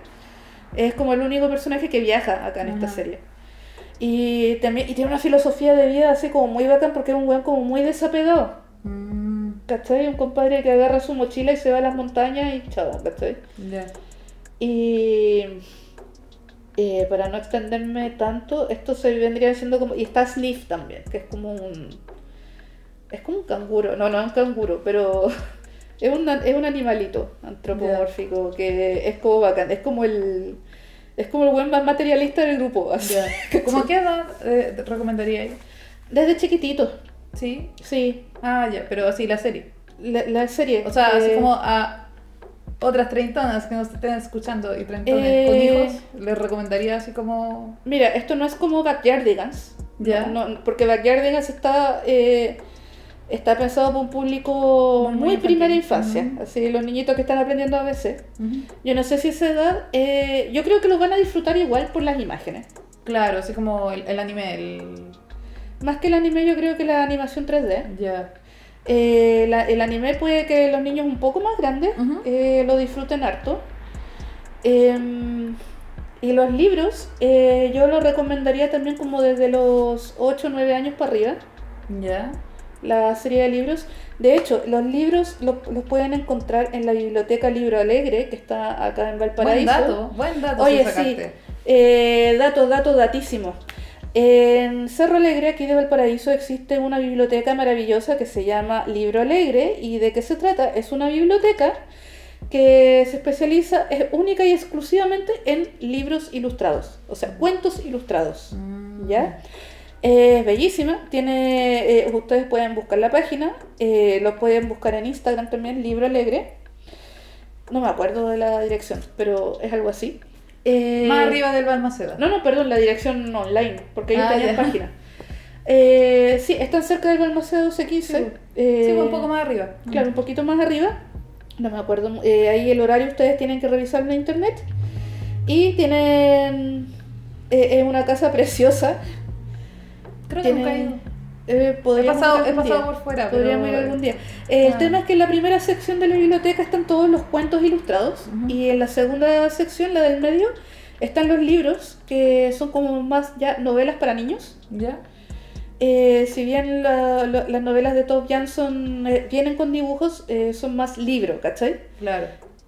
Es como el único personaje que viaja acá en esta serie. Y, también, y tiene una filosofía de vida así como muy bacán porque es un weón como muy desapegado. Mm, ¿Cachai? Un compadre que agarra su mochila y se va a las montañas y chao, ¿cachai? ya. Y eh, para no extenderme tanto, esto se vendría siendo como... Y está Sniff también, que es como un... Es como un canguro, no, no es un canguro, pero es un, es un animalito antropomórfico que es como bacán, es como el... Es como el buen más materialista del grupo, así. Ya. ¿Cómo qué edad eh, recomendaríais? Desde chiquitito, Sí. sí. Ah, ya, pero sí, la serie. La, la serie. O sea, así eh, como a otras treintonas que nos estén escuchando y treintones Eh. con hijos, les recomendaría así como... Mira, esto no es como Backyardigans. Ya. No, no, porque Backyardigans está, eh, está pensado para un público Muy, muy, primera infancia. Así, los niñitos que están aprendiendo a veces. Yo no sé si esa edad, eh, yo creo que los van a disfrutar igual por las imágenes. Claro, así como el, el anime, el... Más que el anime, yo creo que la animación 3D. Ya. Eh, la- el anime puede que los niños un poco más grandes eh, lo disfruten harto. Em, y los libros, yo los recomendaría también como desde los 8 o 9 años para arriba. Ya. La serie de libros. De hecho, los libros lo- los pueden encontrar en la biblioteca Libro Alegre, que está acá en Valparaíso. Buen dato, buen dato Oye, sí. Eh, datos, datos, datísimos. En Cerro Alegre, aquí de Valparaíso, existe una biblioteca maravillosa que se llama Libro Alegre. ¿Y de qué se trata? Es una biblioteca que se especializa es única y exclusivamente en libros ilustrados, o sea, cuentos ilustrados. Mm. ¿Ya? Es bellísima, tiene, eh, ustedes pueden buscar la página, eh, lo pueden buscar en Instagram también, Libro Alegre. No me acuerdo de la dirección, pero es algo así. Eh, Más arriba del Balmaceda. No, no, perdón, la dirección online, porque ellos Ah, tenían ya. página. Eh, sí, están cerca del Balmaceda 1215. Sí, eh, Sí, un poco más arriba. Claro, un poquito más arriba. No me acuerdo. eh, ahí el horario ustedes tienen que revisarlo en internet. Y tienen. es una casa preciosa. Creo que nunca he ido. eh, He pasado, he por fuera. Podríamos pero- ir algún día. Eh, El tema es que en la primera sección de la biblioteca están todos los cuentos ilustrados. Y en la segunda sección, la del medio, están los libros que son como más ya novelas para niños. ¿Ya? Eh, si bien la- la- las novelas de Top Jansson eh, vienen con dibujos, son más libros, ¿cachai? Claro.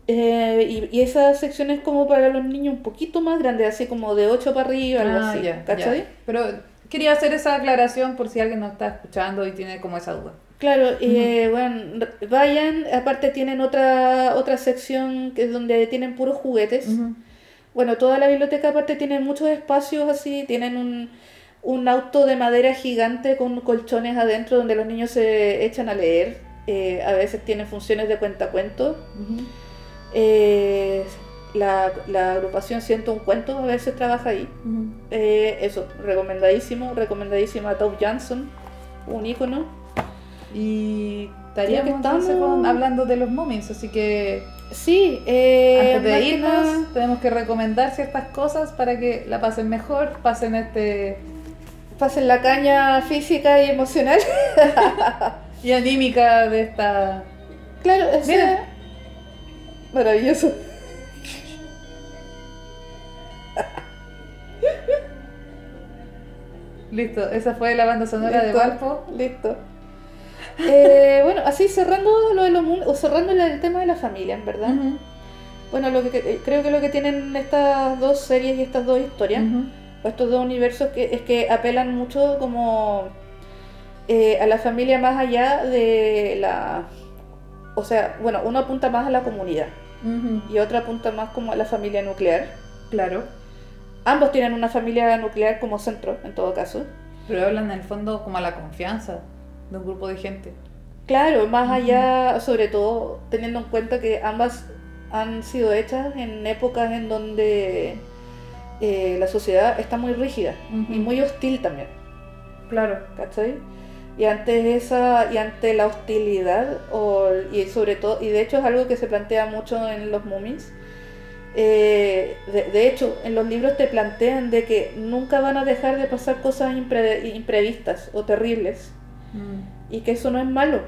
Eh, y, y esa sección es como para los niños un poquito más grandes, así como de 8 para arriba, algo Ah, así, ya, ¿cachai? ya. Pero quería hacer esa aclaración por si alguien nos está escuchando y tiene como esa duda. Claro, y eh, bueno, vayan, aparte tienen otra, otra sección que es donde tienen puros juguetes. Bueno, toda la biblioteca aparte tiene muchos espacios así, tienen un, un auto de madera gigante con colchones adentro donde los niños se echan a leer. Eh, a veces tienen funciones de cuentacuentos. Eh, la, la agrupación Siento un Cuento a veces trabaja ahí. Eh, eso, recomendadísimo, recomendadísima Top Johnson, un ícono. Y Ya estaríamos que estamos- con- hablando de los moments, así que Sí, eh, antes de que irnos tenemos que recomendar ciertas cosas para que la pasen mejor, pasen este pasen la caña física y emocional. y anímica de esta claro, es Mira. maravilloso. Listo, esa fue la banda sonora de Valpo. Listo. Eh, bueno, así cerrando lo de los o cerrando el tema de la familia, en verdad. Bueno, lo que, que- creo que lo que tienen estas dos series y estas dos historias, o estos dos universos, que, es que apelan mucho como eh, a la familia más allá de la... O sea, bueno, uno apunta más a la comunidad y otro apunta más como a la familia nuclear. Claro, Ambos tienen una familia nuclear como centro, en todo caso. pero hablan en el fondo como a la confianza de un grupo de gente. Claro, más allá, sobre todo teniendo en cuenta que ambas han sido hechas en épocas en donde eh, la sociedad está muy rígida Ujú. y muy hostil también, Claro. ¿cachai? Y ante esa, y ante la hostilidad, o, y sobre todo, y de hecho es algo que se plantea mucho en los Mummies, eh, de, de hecho, en los libros te plantean de que nunca van a dejar de pasar cosas impre- imprevistas o terribles Mm, y que eso no es malo.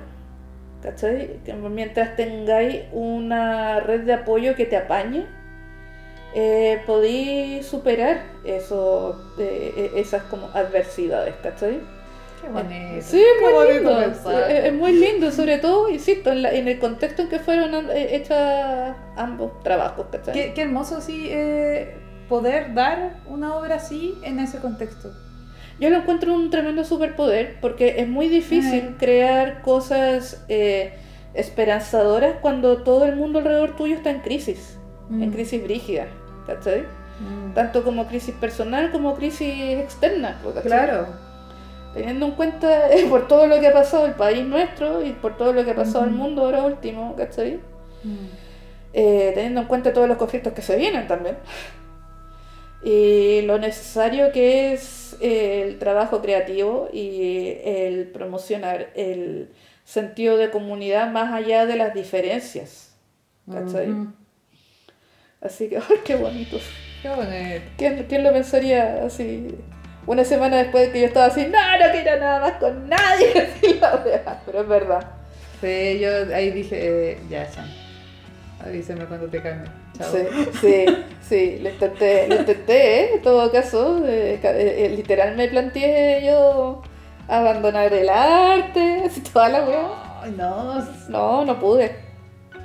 ¿Cachai? Que mientras tengáis una red de apoyo que te apañe, eh, podéis superar eso, eh, eh, esas como adversidades, ¿cachai? Qué bonito. Sí, es muy bonito lindo. pensar. Es, es muy lindo, sobre todo, insisto, en, la- en el contexto en que fueron eh, hechas ambos trabajos, ¿cachai? Qué, qué hermoso sí eh, poder dar una obra así en ese contexto. Yo lo encuentro un tremendo superpoder porque es muy difícil Ajá. crear cosas eh, esperanzadoras cuando todo el mundo alrededor tuyo está en crisis, en Mm. crisis brígida, ¿cachai? Mm. Tanto como crisis personal como crisis externa, ¿cachai? Claro. Teniendo en cuenta eh, por todo lo que ha pasado el país nuestro y por todo lo que ha pasado el mundo ahora último, ¿cachai? Mm. Eh, teniendo en cuenta todos los conflictos que se vienen también. Y lo necesario que es eh, el trabajo creativo y el promocionar el sentido de comunidad más allá de las diferencias. ¿Cachai? Así que, ¡ay, qué bonito! Qué bonito. ¿Quién, quién lo pensaría así? Una semana después de que yo estaba así, no, no quiero nada más con nadie. Así la wea. Pero es verdad. Sí, yo ahí dije, eh, ya, Chan. Avísame cuando te cambie. Chao. Sí, sí, sí, lo intenté, lo intenté, ¿eh? en todo caso. eh, eh, eh, literal me planteé yo abandonar el arte, así toda la wea. No. No, no pude.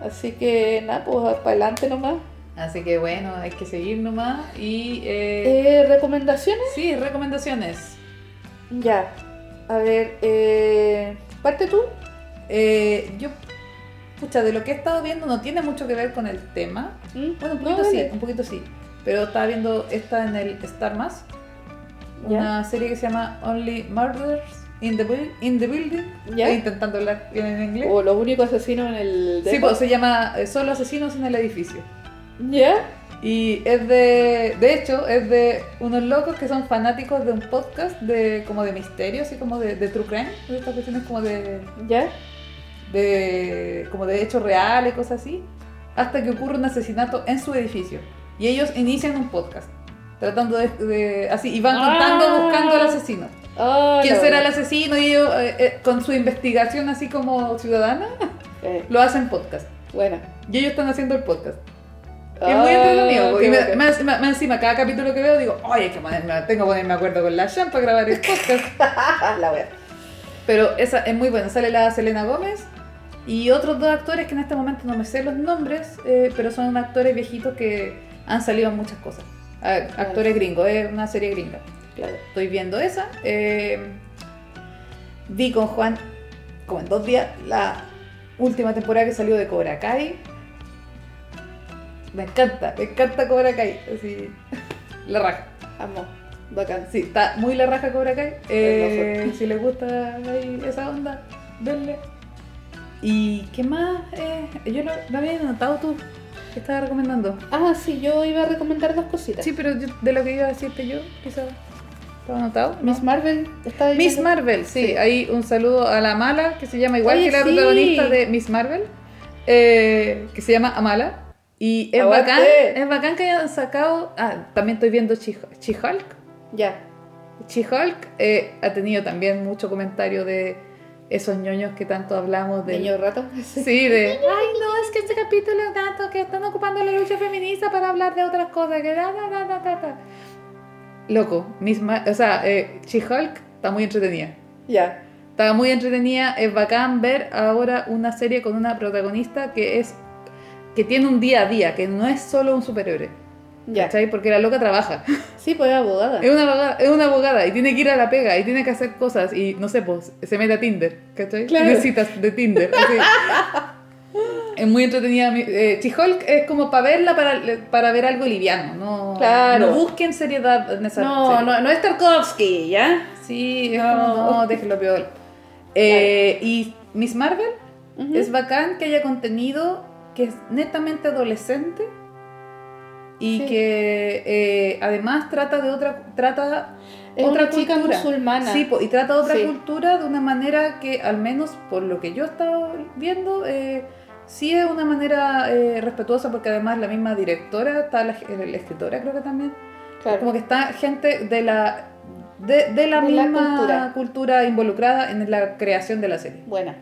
Así que nada, pues para adelante nomás. Así que bueno, hay que seguir nomás. Y. Eh, Eh, ¿Recomendaciones? sí, recomendaciones. Ya. A ver, eh, parte tú. Eh, yo. Pucha, de lo que he estado viendo no tiene mucho que ver con el tema. ¿Mm? Bueno, un No, poquito sí, dale. un poquito sí. Pero estaba viendo esta en el Star Más. Ya. Una serie que se llama Only Murders in the, in the Building. Ya. Estoy intentando hablar bien en inglés. O los únicos asesinos en el. Sí, pues se llama eh, Solo Asesinos en el Edificio. ¿Ya? Y es de, de hecho, es de unos locos que son fanáticos de un podcast de como de misterio, así como de, de true crime, de estas cuestiones como de, ¿Ya? de, como de hechos reales, cosas así, hasta que ocurre un asesinato en su edificio. Y ellos inician un podcast, tratando de, de- así, y van contando, Ah. buscando al asesino. Ah, ¿Quién será el asesino? Y ellos, eh, eh, con su investigación así como ciudadana, Eh, lo hacen podcast. buena. Y ellos están haciendo el podcast. Es Ah, muy entretenido. Y me- más, más- más encima, cada capítulo que veo digo, oye, que ponerme, tengo que ponerme acuerdo con la Shan para grabar el podcast. la wea. Pero esa es muy buena. Sale la Selena Gómez y otros dos actores que en este momento no me sé los nombres, eh, pero son actores viejitos que han salido en muchas cosas. Ah, Actores gringos, es una serie gringa. Claro. Estoy viendo esa. eh, vi con Juan, como en dos días, la última temporada que salió de Cobra Kai. Me encanta, me encanta Cobra Kai. Así, la raja. Amo. Bacán. Sí, está muy la raja Cobra Kai. Eh, si les gusta ahí esa onda, denle. ¿Y qué más? Eh, yo lo, lo había anotado tú. ¿Qué estaba recomendando? Ah, sí, yo iba a recomendar dos cositas. Sí, pero yo- de lo que iba a decirte yo, quizás. ¿Estaba anotado? Miss Marvel está ahí. Miss Marvel, sí, Sí. Ahí un saludo a la Amala, que se llama igual Oye, que la sí. protagonista de Miss Marvel, eh, que se llama Amala. Y es Aguante. bacán, es bacán que hayan sacado. Ah, también estoy viendo She-Hulk. Ya. She-Hulk eh, ha tenido también mucho comentario de esos ñoños que tanto hablamos de. Niño rato. Sí, de. Ay, no, es que este capítulo es tanto que están ocupando la lucha feminista para hablar de otras cosas. Que da, da, da, da, da, da. Loco, misma. O sea, eh, She-Hulk está muy entretenida. Ya. Está muy entretenida, es bacán ver ahora una serie con una protagonista que es que tiene un día a día, que no es solo un superhéroe. Ya. ¿Cachai? Porque la loca trabaja. Sí, pues es abogada. Es una, abogada, es una abogada y tiene que ir a la pega y tiene que hacer cosas y no sé, pues se mete a Tinder, ¿cachai? Claro. Tiene citas de Tinder. así. es muy entretenida. Eh, She-Hulk es como para verla, para, para ver algo liviano. No, Claro. no busquen seriedad en esa No, serie. no, no es Tarkovsky, ¿ya? Sí, No. como, no, déjelo peor. Eh, Y Miss Marvel Ujú. es bacán que haya contenido que es netamente adolescente y Sí. que eh, además trata de otra trata Es otra una chica cultura. musulmana. Sí, y trata de otra Sí. cultura de una manera que al menos por lo que yo he estado viendo eh, sí es una manera eh, respetuosa porque además la misma directora está la, la escritora creo que también Claro. como que está gente de la de, de la De la misma cultura. cultura. involucrada en la creación de la serie. Buena.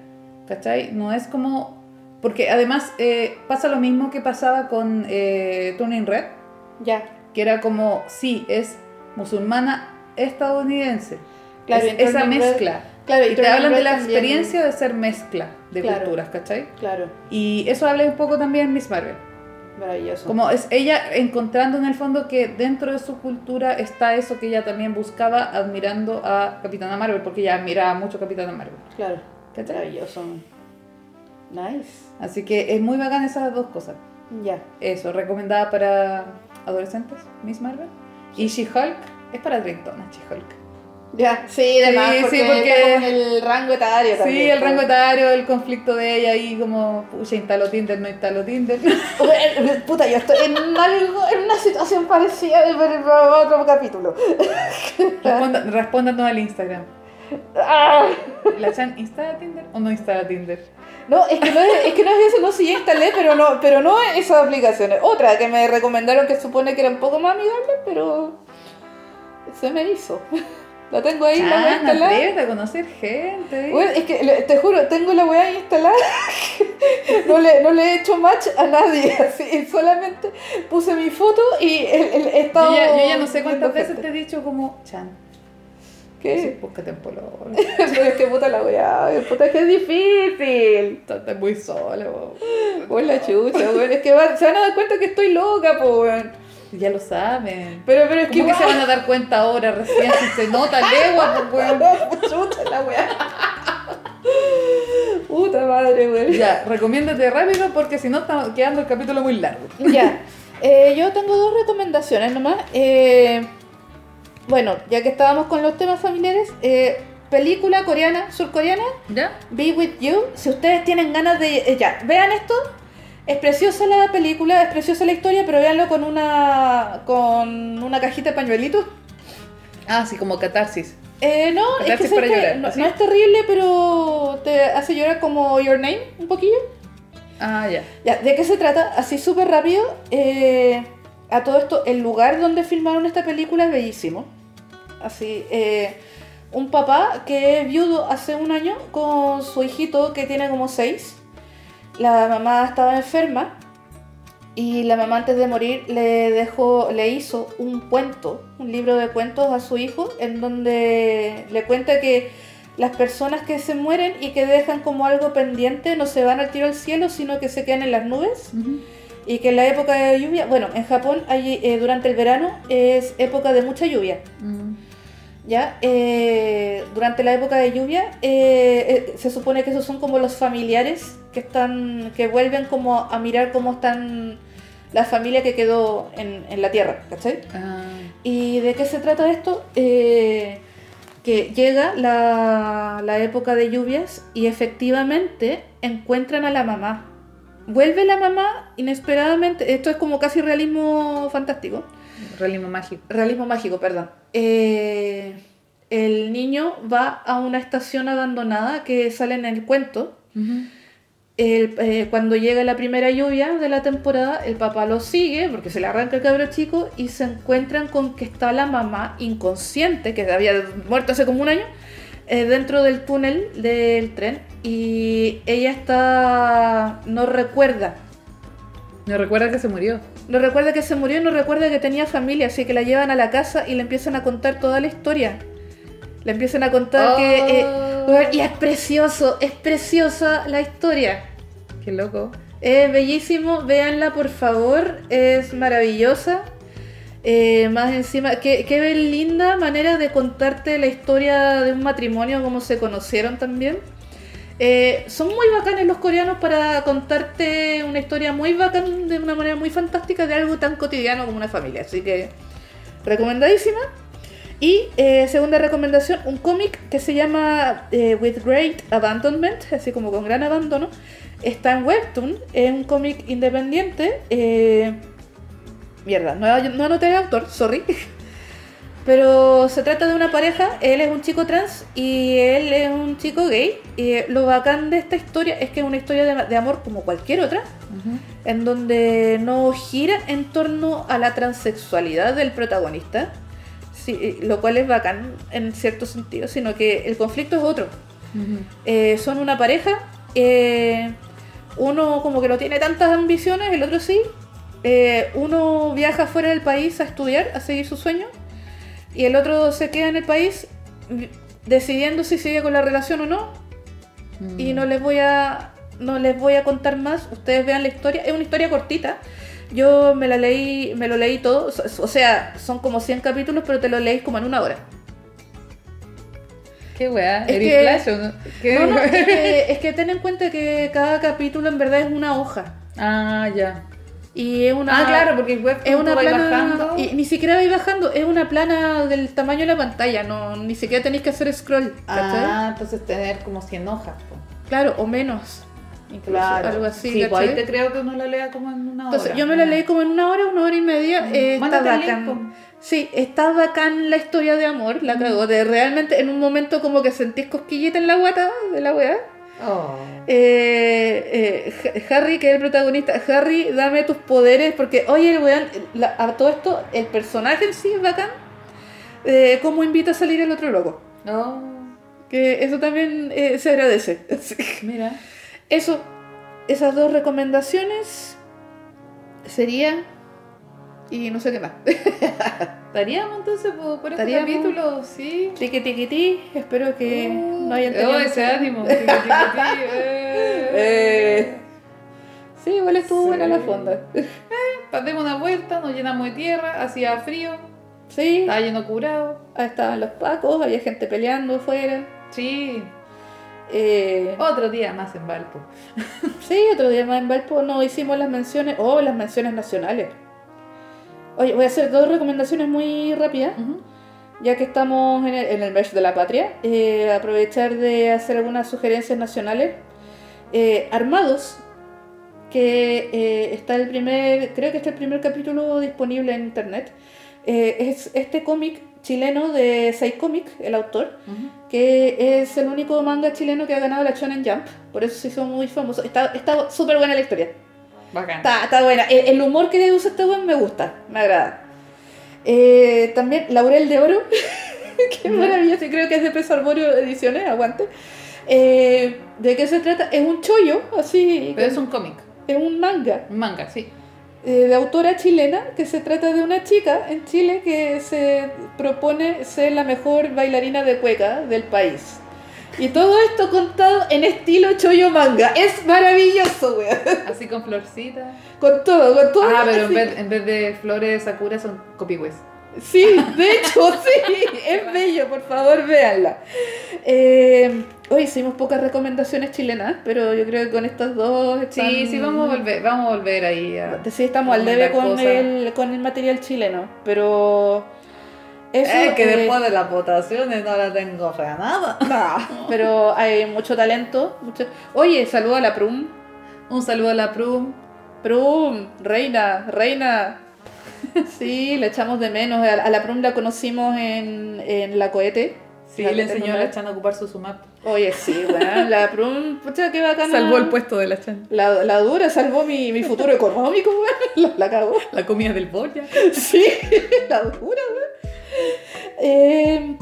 ¿Cachai? No es como... Porque además eh, pasa lo mismo que pasaba con eh, Turning Red, Ya. que era como, sí, es musulmana estadounidense. Claro, Es- esa Turning Red- mezcla. Claro, Y te Turning hablan de Red la también- experiencia de ser mezcla de Claro. culturas, ¿cachai? Claro, Y eso habla un poco también Miss Marvel. maravilloso. Como es ella encontrando en el fondo que dentro de su cultura está eso que ella también buscaba admirando a Capitana Marvel, porque ella admiraba mucho a Capitana Marvel. Claro, ¿Cachai? maravilloso. Nice. Así que es muy bacán esas dos cosas. Ya. Eso, recomendada para adolescentes, Miss Marvel. Y She-Hulk es para treintonas, She-Hulk. Ya, sí, además, Sí, porque, sí, porque- está con el rango etario también. Sí, el rango etario, el conflicto de ella y como, pucha, instaló Tinder, no instaló Tinder. Oye, Puta, yo estoy en, algo, en una situación parecida pero otro capítulo. Responda- Respóndanos al Instagram. Ah. ¿La Chan instala Tinder o no instala Tinder? No, es que no es, es que no es eso, no, sí instalé, pero no, pero no esas aplicaciones. Otra que me recomendaron que supone que era un poco más amigable, pero se me hizo. La tengo ahí, la voy a Chan, instalar. a conocer gente. Bueno, es que te juro, tengo la weá instalada. No le, no le he hecho match a nadie. Así, solamente puse mi foto y el, el he estado yo, ya, yo ya no sé cuántas veces te he dicho como, Chan, ¿Qué? Sí, búscate un pololo. Pero es que puta la weá, puta que es difícil. Estás muy solo. Por la chucha, weón. Es que va- se van a dar cuenta que estoy loca, weón. Ya lo saben. Pero, pero es que ¿Cómo que se van a dar cuenta ahora recién si se nota legua, pues, weón? Chucha la weá. Puta madre, weón. Ya, recomiéndate rápido porque si no está quedando el capítulo muy largo. Ya, eh, yo tengo dos recomendaciones nomás. Eh, bueno, ya que estábamos con los temas familiares, eh, película coreana, surcoreana, ¿Ya? Be With You. Si ustedes tienen ganas de... eh, ya, vean esto. Es preciosa la película, es preciosa la historia, pero véanlo con una, con una cajita de pañuelitos. Ah, sí, como catarsis. Eh, no, es que, Catarsis para llorar, no, ¿así? no es terrible, pero te hace llorar como Your Name un poquillo. Ah, ya. Ya, ¿de qué se trata? Así súper rápido. eh, a todo esto, el lugar donde filmaron esta película es bellísimo. Así, eh, un papá que es viudo hace un año con su hijito que tiene como seis. La mamá estaba enferma y la mamá antes de morir le dejó, le hizo un cuento, un libro de cuentos a su hijo en donde le cuenta que las personas que se mueren y que dejan como algo pendiente no se van al tiro al cielo, sino que se quedan en las nubes. Y que en la época de lluvia, bueno, en Japón hay, eh, durante el verano es época de mucha lluvia. Mm. ¿ya? Eh, durante la época de lluvia eh, se supone que esos son como los familiares que están, que vuelven como a mirar cómo están la familia que quedó en, en la tierra, ¿cachai? Ah, ¿Y de qué se trata esto? Que llega la, la época de lluvias y efectivamente encuentran a la mamá. Vuelve la mamá inesperadamente. Esto es como casi realismo fantástico. realismo mágico. Realismo mágico, perdón. Eh, el niño va a una estación abandonada que sale en el cuento. El- eh, cuando llega la primera lluvia de la temporada, el papá lo sigue porque se le arranca el cabro chico y se encuentran con que está la mamá inconsciente, que había muerto hace como un año, eh, dentro del túnel del tren y ella está... no recuerda. Me recuerda que se murió. No recuerda que se murió, no recuerda que tenía familia, así que la llevan a la casa y le empiezan a contar toda la historia. Le empiezan a contar que... eh, Oh. y es precioso, es preciosa la historia. Qué loco. Es bellísimo, véanla por favor, es maravillosa. Eh, más encima, qué, linda manera de contarte la historia de un matrimonio, cómo se conocieron también. Eh, son muy bacanes los coreanos para contarte una historia muy bacán, de una manera muy fantástica, de algo tan cotidiano como una familia. Así que, recomendadísima. Y eh, segunda recomendación, un cómic que se llama eh, With Great Abandonment, así como con gran abandono. Está en Webtoon, es un cómic independiente. Mierda, no, no anoté el autor, sorry. Pero se trata de una pareja, él es un chico trans y él es un chico gay. Y lo bacán de esta historia es que es una historia de, de amor como cualquier otra, en donde no gira en torno a la transexualidad del protagonista, sí, lo cual es bacán en cierto sentido, sino que el conflicto es otro. Eh, son una pareja, eh, uno como que no tiene tantas ambiciones, el otro sí. Eh, uno viaja fuera del país a estudiar, a seguir su sueño, y el otro se queda en el país decidiendo si sigue con la relación o no. Mm. Y no les voy a no les voy a contar más. Ustedes vean la historia. Es una historia cortita. Yo me la leí, me lo leí todo. O sea, son como 100 capítulos, pero te lo leís como en una hora. Qué weá. Es ¿Eres que- no? ¿Qué? No, no, es que, es que ten en cuenta que cada capítulo en verdad es una hoja. Ah, ya. Y es una. Ah, claro, porque el web Es una plana. bajando. Y ni siquiera vais bajando, es una plana del tamaño de la pantalla. No, ni siquiera tenéis que hacer scroll. ¿cachai? Ah, entonces tener como 100 hojas. Claro, o menos. Incluso, algo así. Sí, pues te creo que uno lo lea como en una Entonces, hora. yo me la leí como en una hora, una hora y media. Mm. eh, está link, bacán. Sí, está bacán la historia de amor, la cagó. De realmente en un momento como que sentís cosquillita en la guata de la weá. Oh. Eh, eh, Ha- Harry, que es el protagonista, Harry, dame tus poderes, porque, oye, el weón, la- a todo esto, el personaje en sí es bacán. Eh, ¿Cómo invita a salir el otro loco? Oh, Que eso también se agradece. Mira. Eso, esas dos recomendaciones sería. Y no sé qué más. Estaríamos entonces por, por este capítulo, sí. Tiqui tiqui ti, espero que no hayan Oh, tenido ese mucho- ánimo. tiqui, tiqui, ti, eh. Eh, Sí, igual estuvo Sí. buena la fonda. Demos una vuelta, nos llenamos de tierra, hacía frío, Sí, estaba lleno curado. ahí estaban los pacos, había gente peleando afuera. Sí, Eh, otro día más en Valpo. Sí, otro día más en Valpo nos hicimos las menciones, oh, las menciones nacionales. Oye, voy a hacer dos recomendaciones muy rápidas, Ujú. ya que estamos en el, en el mes de la patria. Eh, aprovechar de hacer algunas sugerencias nacionales. Eh, Armados, que eh, está el primer, creo que está el primer capítulo disponible en internet. Eh, es este cómic chileno de Sai Comic, el autor, Ujú. que es el único manga chileno que ha ganado la Shonen Jump, por eso se hizo muy famoso. Está súper buena la historia. Bacán. Está, está buena. El, el humor que usa este weón me gusta, me agrada. Eh, también Laurel de Oro, qué Ya. maravilloso, y creo que es de Peso Arborio Ediciones, aguante. Eh, ¿De qué se trata? Es un chollo, así, Pero es un cómic, es un manga manga, sí. eh, de autora chilena que se trata de una chica en Chile que se propone ser la mejor bailarina de cueca del país. Y todo esto contado en estilo chollo manga. Es maravilloso, weón. Así con florcitas. Con todo, con todo. Ah, pero en vez, en vez de flores de sakura son copihue. Sí, de hecho, sí. Es bello, por favor, véanla. Eh, hoy hicimos pocas recomendaciones chilenas, pero yo creo que con estas dos están... Sí, sí, vamos a volver, vamos a volver ahí a... Sí, estamos al debe con el, con el material chileno, pero... Eso, Es que eh, después de las votaciones no la tengo fe a nada. no, pero hay mucho talento. Mucho... Oye, saludo a la Prum. Un saludo a la Prum. Prum, reina, reina. Sí, la echamos de menos. A la, Prum la conocimos en, en la cohete. Sí, La le enseñó a la. Chan a ocupar su sumap. Oye, sí, bueno, la Prum, pucha, qué bacana. Salvó el puesto de la Chan. La, la dura salvó mi, mi futuro económico, weón. La, la cagó. La comida del Boya. Sí, la dura, weón. Eh,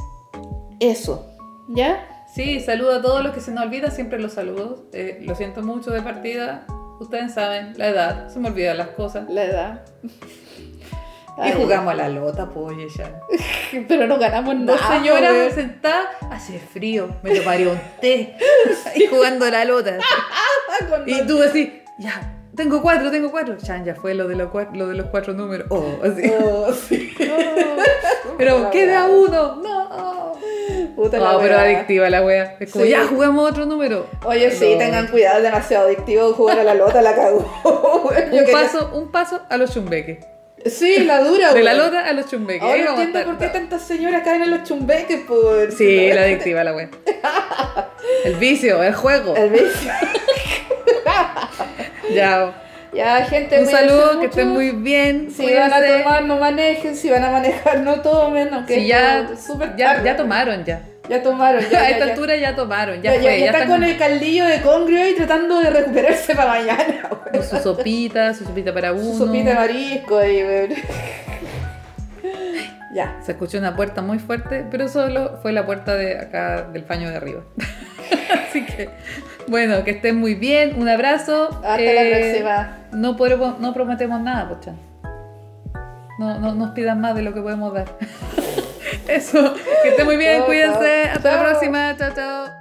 eso, ¿ya? Sí, saludo a todos los que se nos olvida, siempre los saludo. Eh, lo siento mucho de partida. Ustedes saben, la edad, se me olvidan las cosas. La edad. Y jugamos a la lota, pues, ya. Pero no ganamos nada. Dos señoras weón. sentadas, hace frío, me tomaría un té. y jugando a la lota. Y tú decís, ya, tengo cuatro, tengo cuatro. Chan, ya fue lo de, los cuatro, lo de los cuatro números. Oh, así. Oh, sí. Pero queda uno. No. Puta la No, pero adictiva la wea. Es como, Sí. ya, juguemos otro número. Oye, sí, No. tengan cuidado, es demasiado adictivo jugar a la lota, la cagó. Un quería- paso, un paso a los chumbeques. Sí, la dura, De la lota a los chumbeques. Ahora vamos a entiendo por qué tantas señoras caen en los chumbeques, por... Sí, la adictiva la wea. El vicio, el juego. El vicio. Ya. Ya, gente, Un saludo, que estén muy bien. Si van a tomar, no manejen. Si van a manejar, no tomen. Aunque Si ya, es súper ya, tomaron ya. Ya tomaron. Ya, a esta ya. altura ya tomaron, ya, Ya, fue. ya, Ya, está están con el caldillo de congrio y tratando de recuperarse para mañana. con su sopita, su sopita para uno. Su sopita de marisco ahí, weón. Ya. Se escuchó una puerta muy fuerte, pero solo fue la puerta de acá del paño de arriba. Así que, bueno, que estén muy bien. Un abrazo. Hasta la Eh, próxima. No, podemos- no prometemos nada, Pochan. No, no nos pidan más de lo que podemos dar. Eso, que estén muy bien, cuídense. chao. Hasta la próxima. Chao, chao.